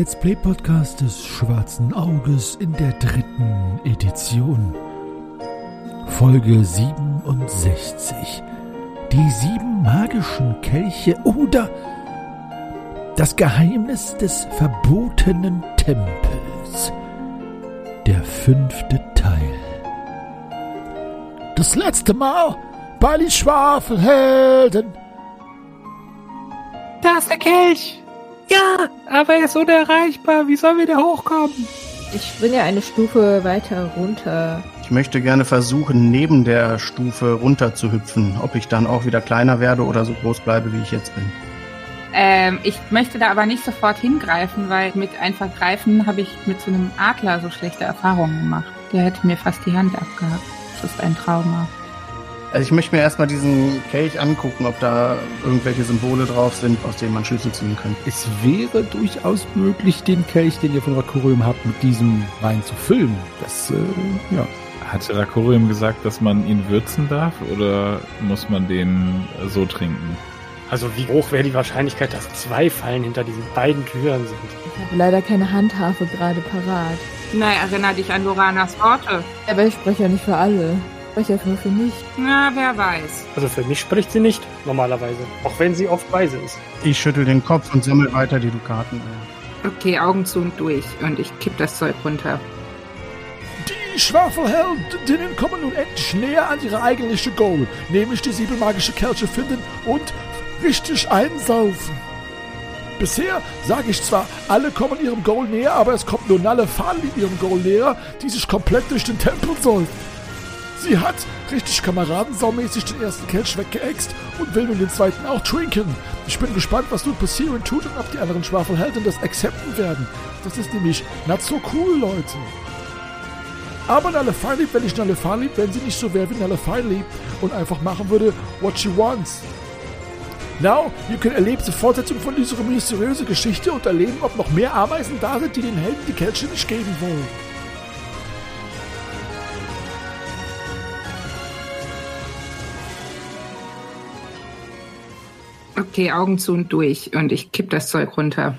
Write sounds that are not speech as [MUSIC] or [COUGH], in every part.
Let's Play Podcast des Schwarzen Auges in der dritten Edition. Folge 67. Die sieben magischen Kelche oder das Geheimnis des verbotenen Tempels. Der fünfte Teil. Das letzte Mal bei den Schwafelhelden. Da ist der Kelch. Ja, aber er ist unerreichbar. Wie sollen wir da hochkommen? Ich springe eine Stufe weiter runter. Ich möchte gerne versuchen, neben der Stufe runter zu hüpfen. Ob ich dann auch wieder kleiner werde oder so groß bleibe, wie ich jetzt bin. Ähm, ich möchte da aber nicht sofort hingreifen, weil mit einfach greifen habe ich mit so einem Adler so schlechte Erfahrungen gemacht. Der hätte mir fast die Hand abgehakt. Das ist ein Trauma. Also ich möchte mir erstmal diesen Kelch angucken, ob da irgendwelche Symbole drauf sind, aus denen man Schlüsse ziehen kann. Es wäre durchaus möglich, den Kelch, den ihr von Rakurium habt, mit diesem Wein zu füllen. Das, äh, ja. Hatte Rakurium gesagt, dass man ihn würzen darf oder muss man den so trinken? Also wie hoch wäre die Wahrscheinlichkeit, dass zwei Fallen hinter diesen beiden Türen sind? Ich habe leider keine Handhafe gerade parat. Na, erinner dich an Loranas Worte. Aber ich spreche ja nicht für alle. Ich spreche ja nur für mich. Na, wer weiß. Also für mich spricht sie nicht, normalerweise. Auch wenn sie oft weise ist. Ich schüttel den Kopf und sammle weiter die Dukaten ein. Okay, Augen zu und durch. Und ich kipp das Zeug runter. Die Schwafelheldinnen kommen nun endlich näher an ihre eigentliche Goal, nämlich die sieben magische Kelche finden und richtig einsaufen. Bisher sage ich zwar, alle kommen ihrem Goal näher, aber es kommt nur Nalle Fali ihrem Goal näher, die sich komplett durch den Tempel säuft. Sie hat richtig kameradensaumäßig den ersten Kelch weggeext und will nun den zweiten auch trinken. Ich bin gespannt, was nun passieren tut und ob die anderen Schwafelhelden das akzepten werden. Das ist nämlich not so cool, Leute. Aber Nalefai liebt, wenn ich Nalefai liebt, wenn sie nicht so wäre wie Nalefai liebt und einfach machen würde, what she wants. Now, you can erlebt die Fortsetzung von dieser mysteriösen Geschichte und erleben, ob noch mehr Ameisen da sind, die den Helden die Kelche nicht geben wollen. Okay, Augen zu und durch. Und ich kipp das Zeug runter.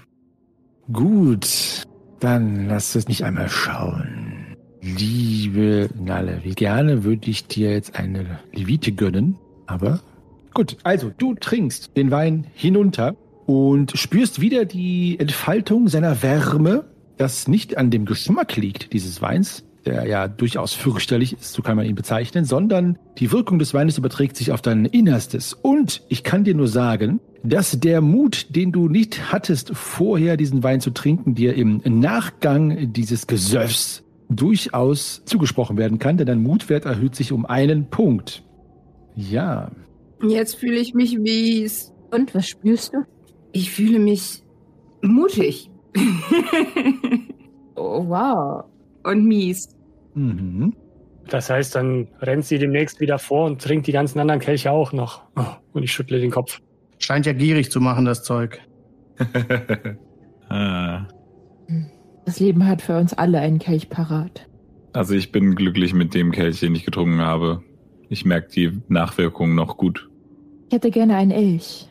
Gut, dann lass es nicht einmal schauen. Liebe Nalle, wie gerne würde ich dir jetzt eine Levite gönnen, aber gut, also du trinkst den Wein hinunter und spürst wieder die Entfaltung seiner Wärme, das nicht an dem Geschmack liegt dieses Weins, der ja durchaus fürchterlich ist, so kann man ihn bezeichnen, sondern die Wirkung des Weines überträgt sich auf dein Innerstes. Und ich kann dir nur sagen, dass der Mut, den du nicht hattest, vorher diesen Wein zu trinken, dir im Nachgang dieses Gesöffs durchaus zugesprochen werden kann, denn dein Mutwert erhöht sich um einen Punkt. Ja. Jetzt fühle ich mich mies. Und was spürst du? Ich fühle mich mutig. [LAUGHS] Oh, wow. Und mies. Mhm. Das heißt, dann rennt sie demnächst wieder vor und trinkt die ganzen anderen Kelche auch noch. Oh, und ich schüttle den Kopf. Scheint ja gierig zu machen, das Zeug. [LAUGHS] Ah. Das Leben hat für uns alle einen Kelch parat. Also ich bin glücklich mit dem Kelch, den ich getrunken habe. Ich merke die Nachwirkungen noch gut. Ich hätte gerne einen Elch.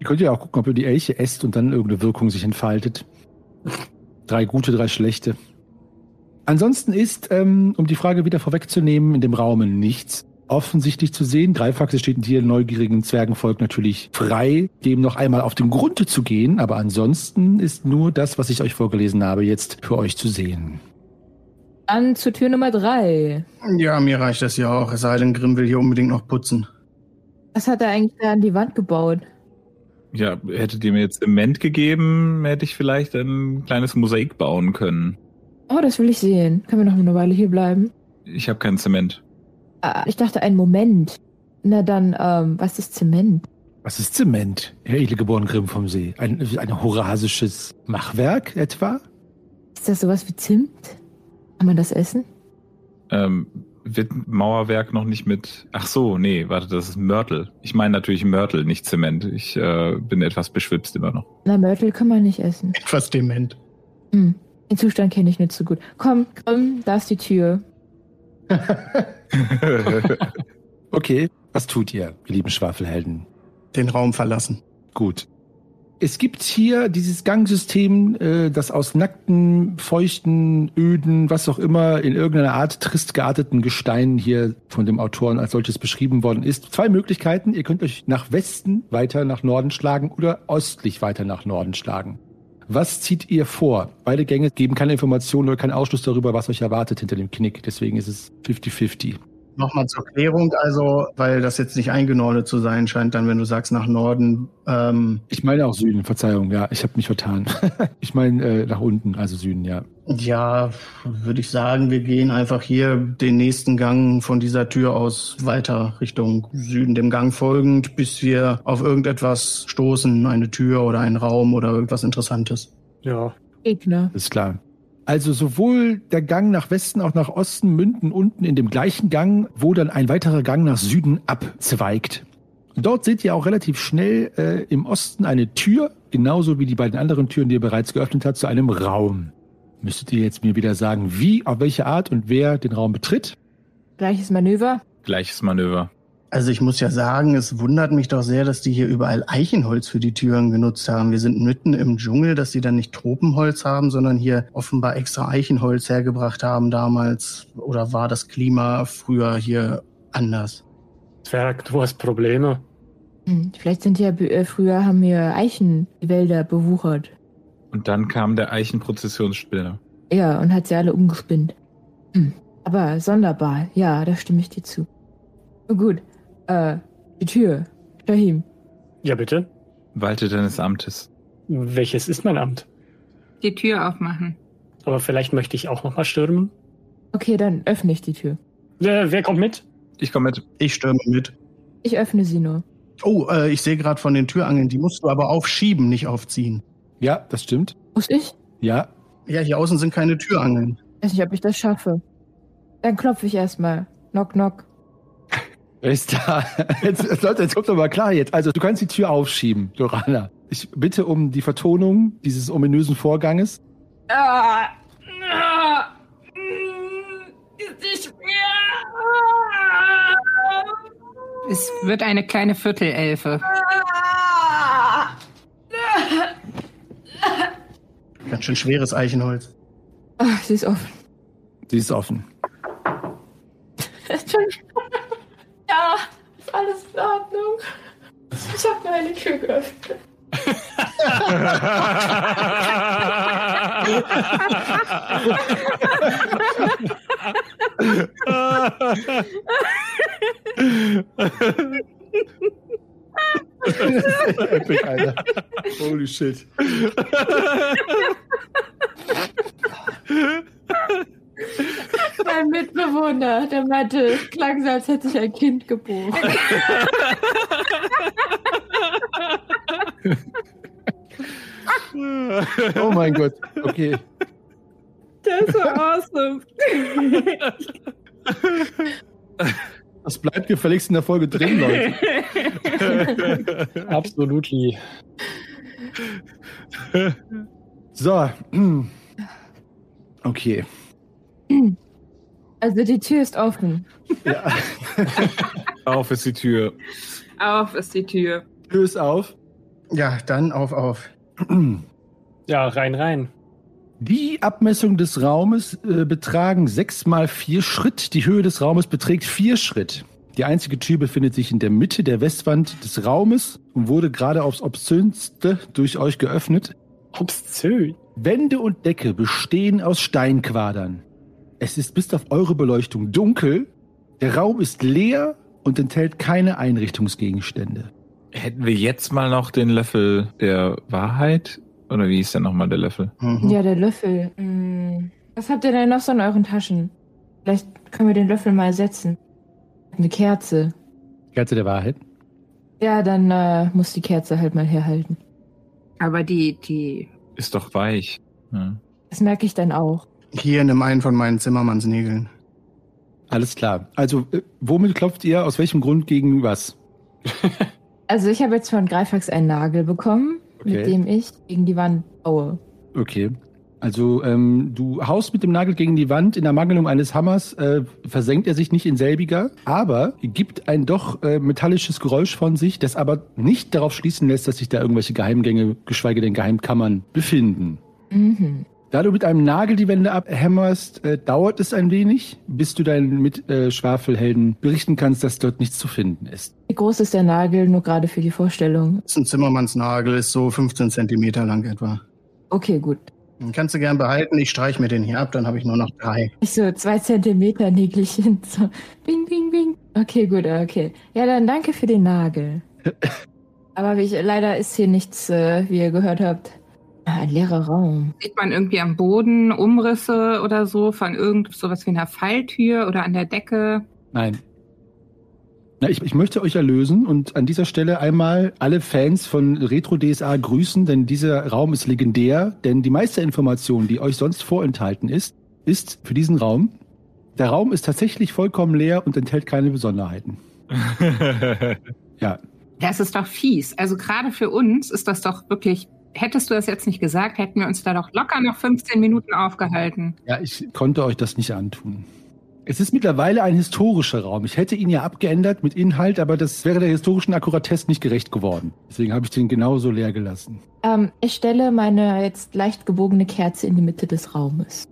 Ihr könnt ja auch gucken, ob ihr die Elche esst und dann irgendeine Wirkung sich entfaltet. Drei gute, drei schlechte. Ansonsten ist, ähm, um die Frage wieder vorwegzunehmen, in dem Raum nichts offensichtlich zu sehen. Greifaxe steht hier neugierigen Zwergenvolk natürlich frei, dem noch einmal auf den Grund zu gehen, aber ansonsten ist nur das, was ich euch vorgelesen habe, jetzt für euch zu sehen. Dann zu Tür Nummer drei. Ja, mir reicht das ja auch. Es sei denn, Grimm will hier unbedingt noch putzen. Was hat er eigentlich da an die Wand gebaut? Ja, hättet ihr mir jetzt Zement gegeben, hätte ich vielleicht ein kleines Mosaik bauen können. Oh, das will ich sehen. Können wir noch eine Weile hier bleiben? Ich habe kein Zement. Ah, ich dachte, einen Moment. Na dann, ähm, was ist Zement? Was ist Zement, Herr Edelgeboren Grimm vom See? Ein, ein horasisches Machwerk etwa? Ist das sowas wie Zimt? Kann man das essen? Ähm, wird Mauerwerk noch nicht mit. Ach so, nee, warte, das ist Mörtel. Ich meine natürlich Mörtel, nicht Zement. Ich äh, bin etwas beschwipst immer noch. Na, Mörtel kann man nicht essen. Etwas dement. Hm. Den Zustand kenne ich nicht so gut. Komm, Grimm, da ist die Tür. [LAUGHS] Okay, was tut ihr, ihr lieben Schwafelhelden? Den Raum verlassen. Gut. Es gibt hier dieses Gangsystem, äh, das aus nackten, feuchten, öden, was auch immer, in irgendeiner Art trist gearteten Gestein hier von dem Autoren als solches beschrieben worden ist. Zwei Möglichkeiten. Ihr könnt euch nach Westen weiter nach Norden schlagen oder östlich weiter nach Norden schlagen. Was zieht ihr vor? Beide Gänge geben keine Informationen oder keinen Ausschluss darüber, was euch erwartet hinter dem Knick. Deswegen ist es 50-50. Nochmal zur Klärung, also, weil das jetzt nicht eingenordet zu sein scheint, dann, wenn du sagst nach Norden, ähm, Ich meine auch Süden, Verzeihung, ja, ich habe mich vertan. [LAUGHS] ich meine äh, nach unten, also Süden, ja. ja, würde ich sagen, wir gehen einfach hier den nächsten Gang von dieser Tür aus weiter Richtung Süden, dem Gang folgend, bis wir auf irgendetwas stoßen, eine Tür oder einen Raum oder irgendwas Interessantes. Ja. Gegner. Ist klar. Also sowohl der Gang nach Westen auch nach Osten münden unten in dem gleichen Gang, wo dann ein weiterer Gang nach Süden abzweigt. Dort seht ihr auch relativ schnell äh, im Osten eine Tür, genauso wie die beiden anderen Türen, die ihr bereits geöffnet habt, zu einem Raum. Müsstet ihr jetzt mir wieder sagen, wie, auf welche Art und wer den Raum betritt? Gleiches Manöver. Gleiches Manöver. Also ich muss ja sagen, es wundert mich doch sehr, dass die hier überall Eichenholz für die Türen genutzt haben. Wir sind mitten im Dschungel, dass sie dann nicht Tropenholz haben, sondern hier offenbar extra Eichenholz hergebracht haben damals. Oder war das Klima früher hier anders? Zwerg, du hast Probleme. Hm, vielleicht sind ja äh, früher haben wir Eichenwälder bewuchert. Und dann kam der Eichenprozessionsspinner. Ja, und hat sie alle umgespinnt. Hm. Aber sonderbar, ja, da stimme ich dir zu. Gut. Äh, die Tür. Shahim. Ja, bitte. Walte deines Amtes. Welches ist mein Amt? Die Tür aufmachen. Aber vielleicht möchte ich auch noch mal stürmen. Okay, dann öffne ich die Tür. Wer, wer kommt mit? Ich komme mit. Ich stürme mit. Ich öffne sie nur. Oh, äh, ich sehe gerade von den Türangeln, die musst du aber aufschieben, nicht aufziehen. Ja, das stimmt. Muss ich? Ja, Ja, hier außen sind keine Türangeln. Weiß nicht, ob ich das schaffe. Dann klopfe ich erstmal. Knock, knock. Wer ist da? [LAUGHS] Jetzt, Leute, jetzt kommt doch mal klar jetzt. Also du kannst die Tür aufschieben, Dorana. Ich bitte um die Vertonung dieses ominösen Vorganges. Ah, ah, ist nicht schwer. Es wird eine kleine Viertelelfe. Ganz schön schweres Eichenholz. Ach, sie ist offen. Sie ist offen. ja, ist alles in Ordnung. Ich habe nur eine Tür geöffnet. Epic, Alter. Holy shit. [LAUGHS] [LAUGHS] Mein Mitbewohner, der meinte, klang so, als hätte ich ein Kind geboren. [LAUGHS] Oh mein Gott. Okay. Das ist so awesome. [LAUGHS] Das bleibt gefälligst in der Folge drin, Leute. Absolutely. So. Okay. Also die Tür ist offen. Ja. [LAUGHS] Auf ist die Tür. Auf ist die Tür. Tür ist auf. Ja, dann auf, auf. [CLEARS THROAT] Ja, rein, rein. Die Abmessung des Raumes äh, betragen sechs mal vier Schritt. Die Höhe des Raumes beträgt vier Schritt. Die einzige Tür befindet sich in der Mitte der Westwand des Raumes und wurde gerade aufs obszönste durch euch geöffnet. Obszön. Wände und Decke bestehen aus Steinquadern. Es ist bis auf eure Beleuchtung dunkel. Der Raum ist leer und enthält keine Einrichtungsgegenstände. Hätten wir jetzt mal noch den Löffel der Wahrheit? Oder wie ist denn nochmal der Löffel? Mhm. Ja, der Löffel. Hm. Was habt ihr denn noch so in euren Taschen? Vielleicht können wir den Löffel mal ersetzen. Eine Kerze. Kerze der Wahrheit. Ja, dann äh, muss die Kerze halt mal herhalten. Aber die, die. Ist doch weich. Ja. Das merke ich dann auch. Hier nimm einen von meinen Zimmermannsnägeln. Alles klar. Also, äh, womit klopft ihr? Aus welchem Grund gegen was? [LAUGHS] Also ich habe jetzt von Greifax einen Nagel bekommen, Okay. mit dem ich gegen die Wand baue. Okay. Also ähm, du haust mit dem Nagel gegen die Wand, in der Mangelung eines Hammers äh, versenkt er sich nicht in selbiger, aber gibt ein doch äh, metallisches Geräusch von sich, das aber nicht darauf schließen lässt, dass sich da irgendwelche Geheimgänge, geschweige denn Geheimkammern befinden. Mhm. Da du mit einem Nagel die Wände abhämmerst, äh, dauert es ein wenig, bis du deinen Mitschwafelhelden berichten kannst, dass dort nichts zu finden ist. Wie groß ist der Nagel, nur gerade für die Vorstellung? Das ist ein Zimmermannsnagel, ist so 15 Zentimeter lang etwa. Okay, gut. Den kannst du gern behalten, ich streich mir den hier ab, dann habe ich nur noch drei. Ich so zwei Zentimeter Nägelchen. [LAUGHS] So, bing, bing, bing. Okay, gut, okay. Ja, dann danke für den Nagel. [LAUGHS] Aber ich, leider ist hier nichts, äh, wie ihr gehört habt. Ah, ein leerer Raum. Sieht man irgendwie am Boden Umrisse oder so von irgend sowas wie einer Falltür oder an der Decke? Nein. Na, ich, ich möchte euch erlösen und an dieser Stelle einmal alle Fans von Retro DSA grüßen, denn dieser Raum ist legendär, denn die meiste Information, die euch sonst vorenthalten ist, ist für diesen Raum. Der Raum ist tatsächlich vollkommen leer und enthält keine Besonderheiten. [LAUGHS] Ja, Das ist doch fies. Also gerade für uns ist das doch wirklich. Hättest du das jetzt nicht gesagt, hätten wir uns da doch locker noch 15 Minuten aufgehalten. ja, ich konnte euch das nicht antun. Es ist mittlerweile ein historischer Raum. Ich hätte ihn ja abgeändert mit Inhalt, aber das wäre der historischen Akkuratesse nicht gerecht geworden. Deswegen habe ich den genauso leer gelassen. Ähm, ich stelle meine jetzt leicht gebogene Kerze in die Mitte des Raumes.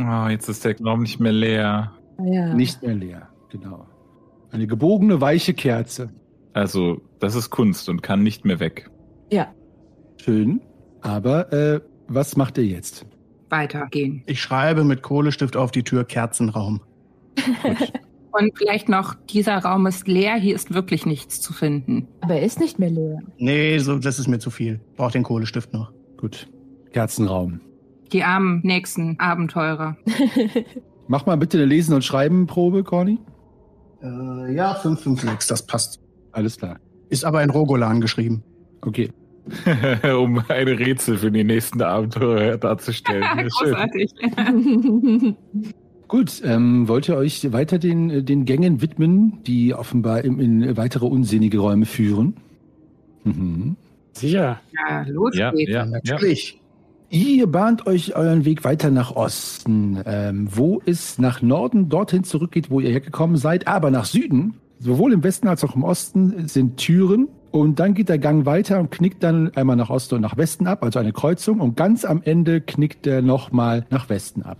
oh, jetzt ist der Raum nicht mehr leer. Ah, Ja. Nicht mehr leer, genau. Eine gebogene, weiche Kerze. Also, das ist Kunst und kann nicht mehr weg. Ja. Schön. Aber äh, was macht ihr jetzt? Weitergehen. Ich schreibe mit Kohlestift auf die Tür Kerzenraum. [LAUGHS] Und vielleicht noch, dieser Raum ist leer, hier ist wirklich nichts zu finden. Aber er ist nicht mehr leer. Nee, so, das ist mir zu viel. Brauch den Kohlestift noch. Gut. Kerzenraum. Die armen nächsten Abenteurer. [LAUGHS] Mach mal bitte eine Lesen- und Schreiben-Probe, Corny. Äh, ja, 556, das passt. Alles klar. Ist aber in Rogolan geschrieben. Okay. [LAUGHS] um ein Rätsel für die nächsten Abenteuer darzustellen. [LAUGHS] Ja. Großartig. [LAUGHS] Gut, ähm, wollt ihr euch weiter den, den Gängen widmen, die offenbar in, in weitere unsinnige Räume führen? Mhm. Sicher. Ja, los Ja, geht's. ja, ja. Natürlich. Ihr bahnt euch euren Weg weiter nach Osten, ähm, wo es nach Norden dorthin zurückgeht, wo ihr hergekommen seid, aber nach Süden, sowohl im Westen als auch im Osten, sind Türen. Und dann geht der Gang weiter und knickt dann einmal nach Osten und nach Westen ab, also eine Kreuzung. Und ganz am Ende knickt er nochmal nach Westen ab.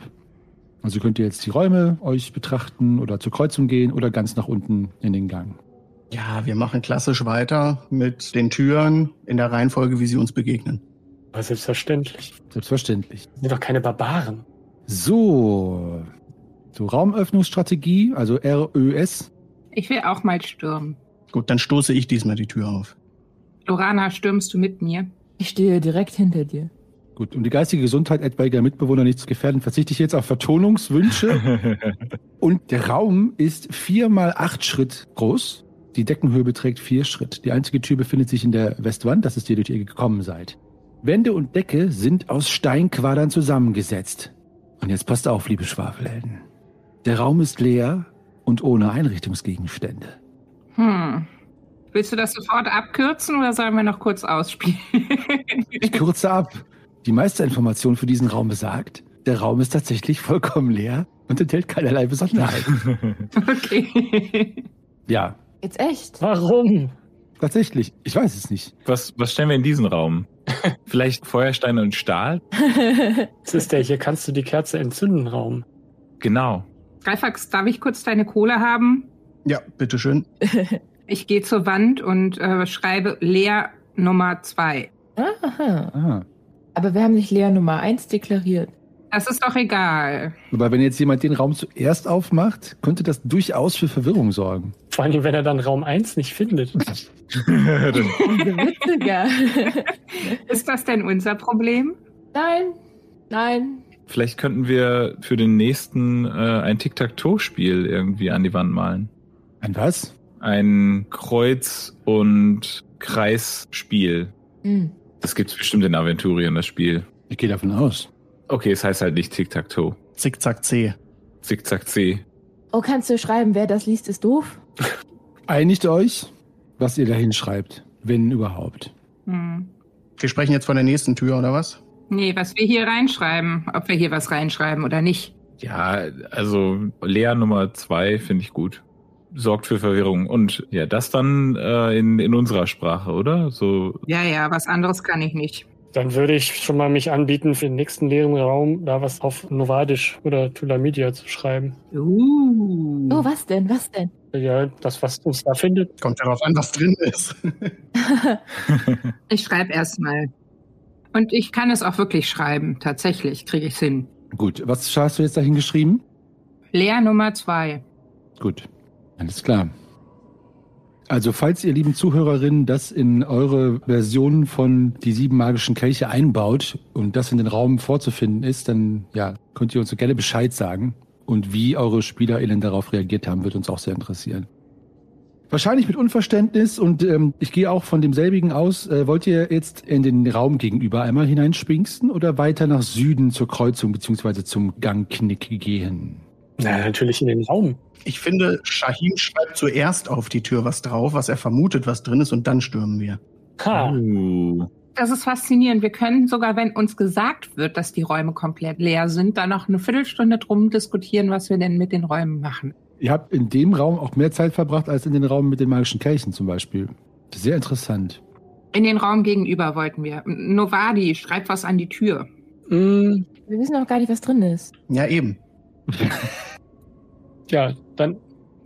Also könnt ihr jetzt die Räume euch betrachten oder zur Kreuzung gehen oder ganz nach unten in den Gang. Ja, wir machen klassisch weiter mit den Türen in der Reihenfolge, wie sie uns begegnen. Aber selbstverständlich. Selbstverständlich. Das sind doch keine Barbaren. So. So, Raumöffnungsstrategie, also RÖS. Ich will auch mal stürmen. Gut, dann stoße ich diesmal die Tür auf. Lorana, stürmst du mit mir? Ich stehe direkt hinter dir. Gut, um die geistige Gesundheit etwaiger Mitbewohner nicht zu gefährden, verzichte ich jetzt auf Vertonungswünsche. [LAUGHS] Und der Raum ist vier mal acht Schritt groß. Die Deckenhöhe beträgt vier Schritt. Die einzige Tür befindet sich in der Westwand, das ist die, durch die ihr gekommen seid. Wände und Decke sind aus Steinquadern zusammengesetzt. Und jetzt passt auf, liebe Schwafelhelden. Der Raum ist leer und ohne Einrichtungsgegenstände. Hm. Willst du das sofort abkürzen oder sollen wir noch kurz ausspielen? [LAUGHS] Ich kürze ab. Die meiste Information für diesen Raum besagt, der Raum ist tatsächlich vollkommen leer und enthält keinerlei Besonderheiten. [LAUGHS] okay. ja, Jetzt echt? Warum? tatsächlich. Ich weiß es nicht. Was, was stellen wir in diesen Raum? [LAUGHS] Vielleicht Feuersteine und Stahl? Das ist der, hier kannst du die Kerze entzünden, Raum. Genau. Greifax, darf ich kurz deine Kohle haben? Ja, bitteschön. [LAUGHS] Ich gehe zur Wand und äh, schreibe leer Nummer zwei. Aha. Ah. Aber wir haben nicht Lea Nummer 1 deklariert. Das ist doch egal. Aber wenn jetzt jemand den Raum zuerst aufmacht, könnte das durchaus für Verwirrung sorgen. Vor allem, wenn er dann Raum 1 nicht findet. [LAUGHS] Witziger. [LAUGHS] Ist das denn unser Problem? nein, nein. Vielleicht könnten wir für den nächsten äh, ein Tic-Tac-Toe-Spiel irgendwie an die Wand malen. Ein was? Ein Kreuz- und Kreisspiel. Hm. Das gibt's bestimmt in Aventurien, das Spiel. Ich gehe davon aus. Okay, es heißt halt nicht Tic-Tac-Toe. Zickzack C. Zickzack-C. Oh, kannst du schreiben, wer das liest, ist doof? [LAUGHS] Einigt euch, was ihr da hinschreibt, wenn überhaupt. Hm. Wir sprechen jetzt von der nächsten Tür, oder was? Nee, was wir hier reinschreiben, ob wir hier was reinschreiben oder nicht. Ja, also Lea Nummer zwei finde ich gut. Sorgt für Verwirrung. Und ja, das dann äh, in, in unserer Sprache, oder? So. Ja, ja, was anderes kann ich nicht. Dann würde ich schon mal mich anbieten, für den nächsten leeren Raum da was auf Novadisch oder Tulamidia zu schreiben. Uh. Oh, was denn? Was denn? Ja, das, was uns da findet. Kommt darauf an, was drin ist. [LAUGHS] Ich schreibe erstmal. Und ich kann es auch wirklich schreiben. Tatsächlich kriege ich es hin. Gut, was hast du jetzt dahin geschrieben? Leer Nummer zwei. Gut, alles klar. Also falls ihr lieben Zuhörerinnen das in eure Version von die sieben magischen Kelche einbaut und das in den Raum vorzufinden ist, dann ja, könnt ihr uns so gerne Bescheid sagen. Und wie eure SpielerInnen darauf reagiert haben, wird uns auch sehr interessieren. Wahrscheinlich mit Unverständnis und ähm, ich gehe auch von demselbigen aus. Äh, wollt ihr jetzt in den Raum gegenüber einmal hineinspinksten oder weiter nach Süden zur Kreuzung beziehungsweise zum Gangknick gehen? Na, natürlich in den Raum. Ich finde, Shahim schreibt zuerst auf die Tür was drauf, was er vermutet, was drin ist, und dann stürmen wir. Ha. Uh. Das ist faszinierend. Wir können sogar, wenn uns gesagt wird, dass die Räume komplett leer sind, dann noch eine Viertelstunde drum diskutieren, was wir denn mit den Räumen machen. Ihr habt in dem Raum auch mehr Zeit verbracht als in den Raum mit den magischen Kelchen zum Beispiel. Sehr interessant. In den Raum gegenüber wollten wir. Novadi, schreib was an die Tür. Mm, Wir wissen auch gar nicht, was drin ist. Ja, eben. [LAUGHS] ja, dann.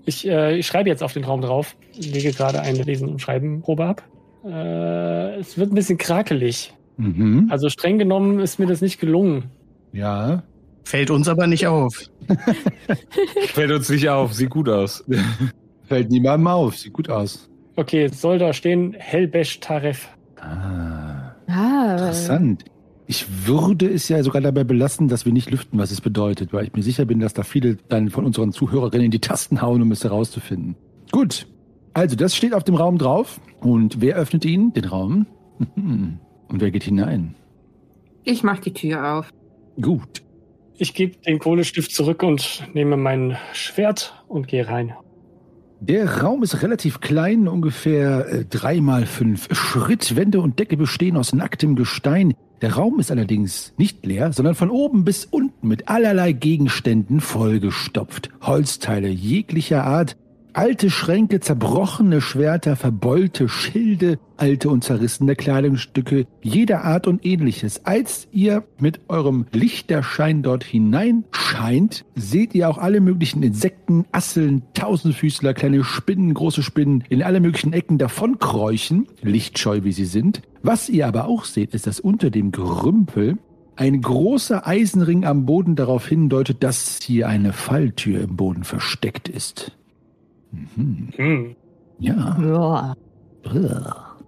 Ich, äh, ich schreibe jetzt auf den Raum drauf. Lege gerade eine Lesen- und Schreibenprobe ab. Äh, es wird ein bisschen krakelig. Mhm. Also streng genommen ist mir das nicht gelungen. Ja. Fällt uns aber nicht auf. [LAUGHS] Fällt uns nicht auf, sieht gut aus. [LAUGHS] Fällt niemandem auf. Sieht gut aus. Okay, es soll da stehen Helbesh Taref. Ah. Ah, Interessant. Ich würde es ja sogar dabei belassen, dass wir nicht lüften, was es bedeutet, weil ich mir sicher bin, dass da viele dann von unseren Zuhörerinnen in die Tasten hauen, um es herauszufinden. Gut. Also, das steht auf dem Raum drauf. Und wer öffnet ihn? Den Raum. [LAUGHS] Und wer geht hinein? Ich mach die Tür auf. Gut. Ich gebe den Kohlestift zurück und nehme mein Schwert und gehe rein. Der Raum ist relativ klein, ungefähr äh, drei mal fünf Schritt. Wände und Decke bestehen aus nacktem Gestein. Der Raum ist allerdings nicht leer, sondern von oben bis unten mit allerlei Gegenständen vollgestopft. Holzteile jeglicher Art, alte Schränke, zerbrochene Schwerter, verbeulte Schilde, alte und zerrissene Kleidungsstücke jeder Art und ähnliches. Als ihr mit eurem Lichterschein dort hineinscheint, seht ihr auch alle möglichen Insekten, Asseln, Tausendfüßler, kleine Spinnen, große Spinnen in alle möglichen Ecken davonkräuchen, lichtscheu wie sie sind. Was ihr aber auch seht, ist, dass unter dem Gerümpel ein großer Eisenring am Boden darauf hindeutet, dass hier eine Falltür im Boden versteckt ist. Mhm. Hm, Ja. Ja.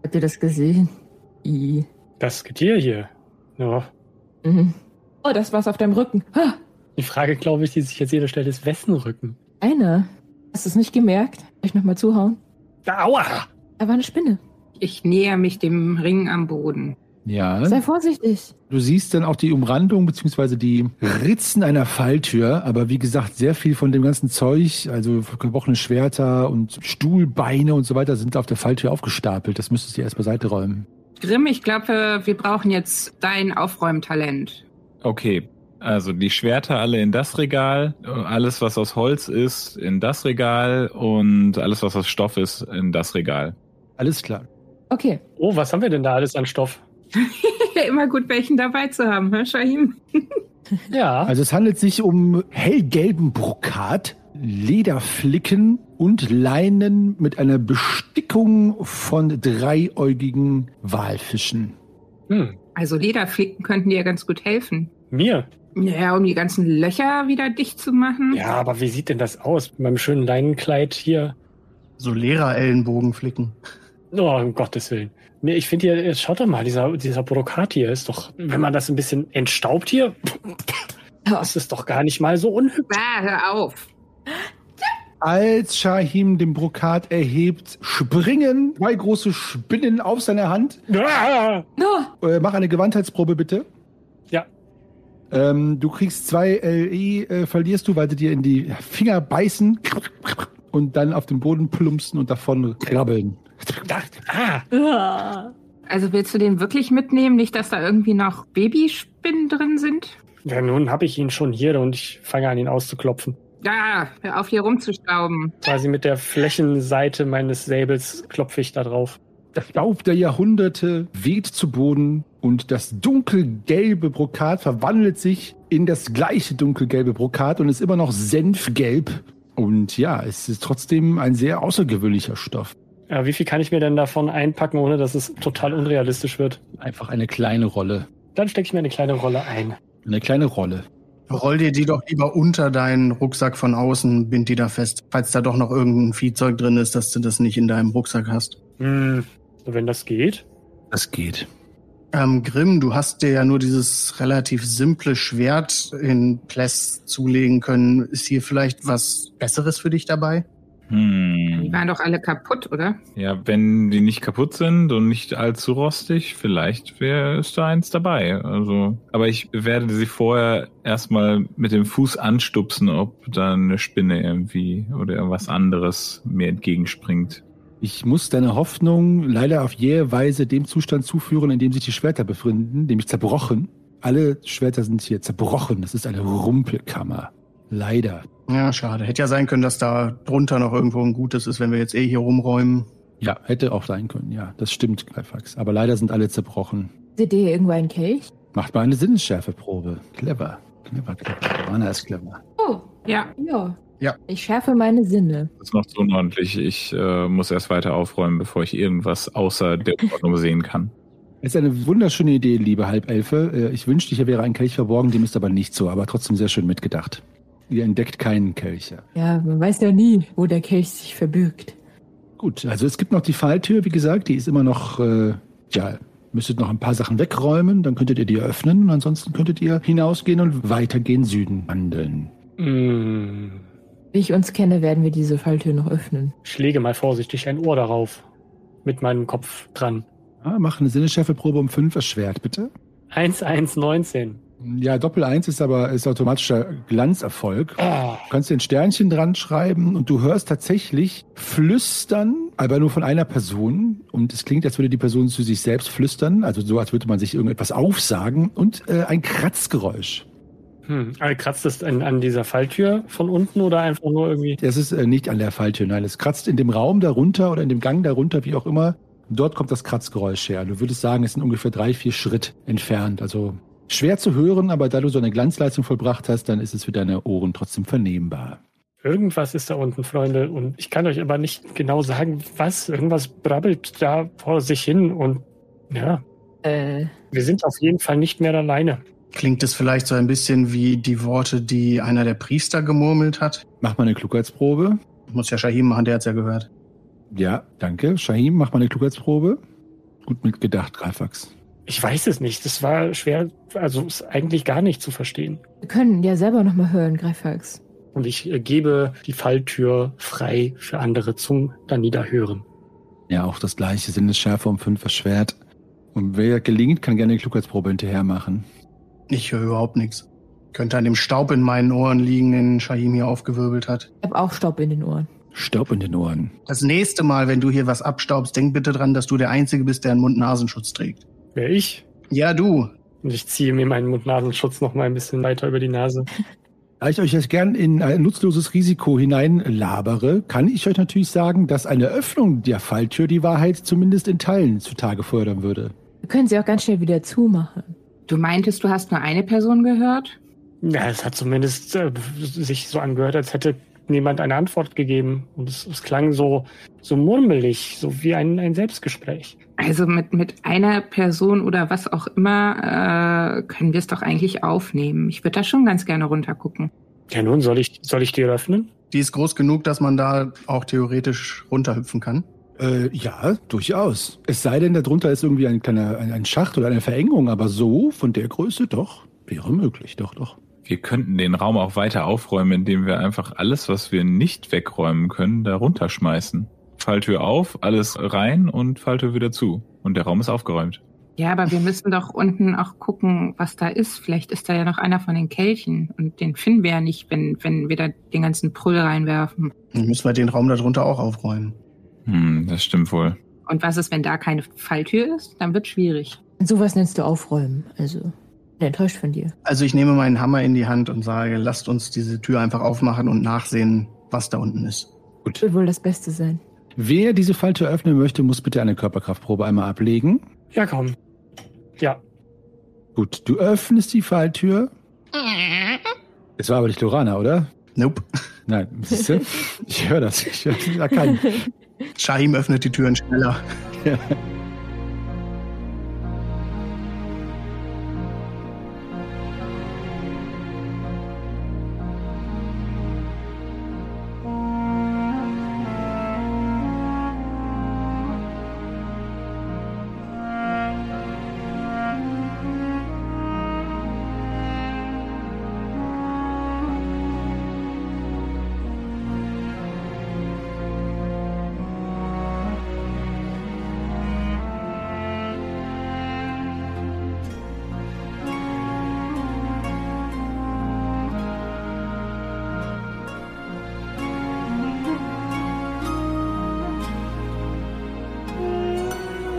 Habt ihr das gesehen? I. das Getier hier. Ja. Mhm. Oh, das war's auf deinem Rücken. Ah, Die Frage, glaube ich, die sich jetzt jeder stellt, ist, wessen Rücken? eine. Hast du es nicht gemerkt? Soll ich nochmal zuhauen? Aua! Da war eine Spinne. Ich näher mich dem Ring am Boden. Ja. Sei vorsichtig. Du siehst dann auch die Umrandung beziehungsweise die Ritzen einer Falltür, aber wie gesagt, sehr viel von dem ganzen Zeug, also gebrochene Schwerter und Stuhlbeine und so weiter, sind auf der Falltür aufgestapelt. Das müsstest du erst beiseite räumen. Grimm, ich glaube, wir brauchen jetzt dein Aufräumtalent. Okay, also die Schwerter alle in das Regal, alles was aus Holz ist in das Regal und alles was aus Stoff ist in das Regal. Alles klar. Okay. Oh, was haben wir denn da alles an Stoff? [LAUGHS] Immer gut, welchen dabei zu haben, hör Shahim? Ja. Also es handelt sich um hellgelben Brokat, Lederflicken und Leinen mit einer Bestickung von dreiäugigen Walfischen. Hm. Also Lederflicken könnten dir ja ganz gut helfen. Mir? Ja, um die ganzen Löcher wieder dicht zu machen. Ja, aber wie sieht denn das aus? Mit meinem schönen Leinenkleid hier. So Lehrer-Ellenbogen flicken. Oh, um Gottes Willen. Nee, ich finde hier, jetzt schaut doch mal, dieser, dieser Brokat hier ist doch, wenn man das ein bisschen entstaubt hier, das ist doch gar nicht mal so unhübsch. Ah, hör auf. Als Shahim den Brokat erhebt, springen zwei große Spinnen auf seine Hand. Ah! No. Äh, mach eine Gewandheitsprobe bitte. Ja. Ähm, du kriegst zwei LE, äh, verlierst du, weil sie dir in die Finger beißen und dann auf den Boden plumpsen und davon krabbeln. Ah. Also willst du den wirklich mitnehmen? Nicht, dass da irgendwie noch Babyspinnen drin sind? Ja, nun habe ich ihn schon hier und ich fange an, ihn auszuklopfen. Ja, hör auf hier rumzustauben. Quasi mit der Flächenseite meines Säbels klopfe ich da drauf. Der Staub der Jahrhunderte weht zu Boden und das dunkelgelbe Brokat verwandelt sich in das gleiche dunkelgelbe Brokat und ist immer noch senfgelb. Und ja, es ist trotzdem ein sehr außergewöhnlicher Stoff. Ja, wie viel kann ich mir denn davon einpacken, ohne dass es total unrealistisch wird? Einfach eine kleine Rolle. Dann stecke ich mir eine kleine Rolle ein. Eine kleine Rolle. Roll dir die doch lieber unter deinen Rucksack von außen, bind die da fest. Falls da doch noch irgendein Viehzeug drin ist, dass du das nicht in deinem Rucksack hast. Hm, wenn das geht. Das geht. Ähm, Grimm, du hast dir ja nur dieses relativ simple Schwert in Pless zulegen können. Ist hier vielleicht was Besseres für dich dabei? Die Hm. waren doch alle kaputt, oder? Ja, wenn die nicht kaputt sind und nicht allzu rostig, vielleicht wäre ist da eins dabei. Also, aber ich werde sie vorher erstmal mit dem Fuß anstupsen, ob da eine Spinne irgendwie oder irgendwas anderes mir entgegenspringt. Ich muss deine Hoffnung leider auf jähe Weise dem Zustand zuführen, in dem sich die Schwerter befinden, nämlich zerbrochen. Alle Schwerter sind hier zerbrochen. Das ist eine Rumpelkammer. Leider. Ja, schade. Hätte ja sein können, dass da drunter noch irgendwo ein gutes ist, wenn wir jetzt eh hier rumräumen. Ja, hätte auch sein können. Ja, das stimmt, Greifax. Aber leider sind alle zerbrochen. Seht ihr hier irgendwo einen Kelch? Macht mal eine Sinnesschärfeprobe. Clever. Clever, clever. Anna ist clever. Oh, Ja. ja. Ja. Ich schärfe meine Sinne. Das ist noch so unordentlich. Ich äh, muss erst weiter aufräumen, bevor ich irgendwas außer der Ordnung sehen kann. Es ist eine wunderschöne Idee, liebe Halbelfe. Äh, Ich wünschte, hier wäre ein Kelch verborgen, dem ist aber nicht so, aber trotzdem sehr schön mitgedacht. Ihr entdeckt keinen Kelcher. Ja, man weiß ja nie, wo der Kelch sich verbirgt. Gut, also es gibt noch die Falltür, wie gesagt, die ist immer noch, äh, ja, müsstet noch ein paar Sachen wegräumen, dann könntet ihr die öffnen und ansonsten könntet ihr hinausgehen und weiter gen Süden wandeln. Hm, Wie ich uns kenne, werden wir diese Falltür noch öffnen. ich lege mal vorsichtig ein Ohr darauf. Mit meinem Kopf dran. Ah, mach eine Sinneschärfeprobe um fünf erschwert, bitte. 1119. Ja, Doppel eins ist aber ist automatischer Glanzerfolg. Ah, Du kannst dir ein Sternchen dran schreiben und du hörst tatsächlich flüstern, aber nur von einer Person. Und es klingt, als würde die Person zu sich selbst flüstern, also so, als würde man sich irgendetwas aufsagen und äh, ein Kratzgeräusch. hm. Aber kratzt es an, an dieser Falltür von unten oder einfach nur irgendwie? Das ist äh, nicht an der Falltür, nein, es kratzt in dem Raum darunter oder in dem Gang darunter, wie auch immer. Dort kommt das Kratzgeräusch her. Du würdest sagen, es sind ungefähr drei, vier Schritt entfernt. Also schwer zu hören, aber da du so eine Glanzleistung vollbracht hast, dann ist es für deine Ohren trotzdem vernehmbar. Irgendwas ist da unten, Freunde. Und ich kann euch aber nicht genau sagen, was. Irgendwas brabbelt da vor sich hin. Und ja, Äh, wir sind auf jeden Fall nicht mehr alleine. Klingt es vielleicht so ein bisschen wie die Worte, die einer der Priester gemurmelt hat? Mach mal eine Klugheitsprobe. Muss ja Shahim machen, der hat's ja gehört. Ja, danke. Shahim, mach mal eine Klugheitsprobe. Gut mitgedacht, Greifax. Ich weiß es nicht. Das war schwer, also ist eigentlich gar nicht zu verstehen. wir können ja selber nochmal hören, Greifax. Und ich äh, gebe die Falltür frei für andere zum niederhören. Ja, auch das gleiche Sinnesschärfe um fünf erschwert. Und wer gelingt, kann gerne eine Klugheitsprobe hinterher machen. Ich höre überhaupt nichts. Könnte an dem Staub in meinen Ohren liegen, den Shahim hier aufgewirbelt hat. Ich habe auch Staub in den Ohren. Staub in den Ohren. Das nächste Mal, wenn du hier was abstaubst, denk bitte dran, dass du der Einzige bist, der einen Mund-Nasenschutz trägt. Wer ich? Ja, du. Und ich ziehe mir meinen Mund-Nasenschutz noch mal ein bisschen weiter über die Nase. [LAUGHS] Da ich euch jetzt gern in ein nutzloses Risiko hineinlabere, kann ich euch natürlich sagen, dass eine Öffnung der Falltür die Wahrheit zumindest in Teilen zutage fördern würde. Wir können sie auch ganz schnell wieder zumachen. Du meintest, du hast nur eine Person gehört? Ja, es hat zumindest äh, sich so angehört, als hätte niemand eine Antwort gegeben. Und es, es klang so, so murmelig, so wie ein, ein Selbstgespräch. Also mit, mit einer Person oder was auch immer äh, können wir es doch eigentlich aufnehmen. Ich würde da schon ganz gerne runtergucken. Ja, nun, soll ich, soll ich die öffnen? Die ist groß genug, dass man da auch theoretisch runterhüpfen kann. Äh, ja, durchaus. Es sei denn, darunter ist irgendwie ein kleiner ein, ein Schacht oder eine Verengung, aber so von der Größe doch wäre möglich, doch, doch. Wir könnten den Raum auch weiter aufräumen, indem wir einfach alles, was wir nicht wegräumen können, da runterschmeißen. Falltür auf, alles rein und Falltür wieder zu. Und der Raum ist aufgeräumt. Ja, aber wir müssen doch unten auch gucken, was da ist. Vielleicht ist da ja noch einer von den Kelchen. Und den finden wir ja nicht, wenn, wenn wir da den ganzen Prüll reinwerfen. Dann müssen wir den Raum darunter auch aufräumen. Hm, das stimmt wohl. Und was ist, wenn da keine Falltür ist? Dann wird schwierig. Sowas nennst du aufräumen. Also, enttäuscht von dir. Also ich nehme meinen Hammer in die Hand und sage, lasst uns diese Tür einfach aufmachen und nachsehen, was da unten ist. Gut. Wird wohl das Beste sein. Wer diese Falltür öffnen möchte, muss bitte eine Körperkraftprobe einmal ablegen. Ja, komm. Ja. Gut, du öffnest die Falltür. Es war aber nicht Lorana, oder? Nope. Nein, siehst du? Ich höre das. Ich höre da keinen. Shahim öffnet die Türen schneller. [LAUGHS]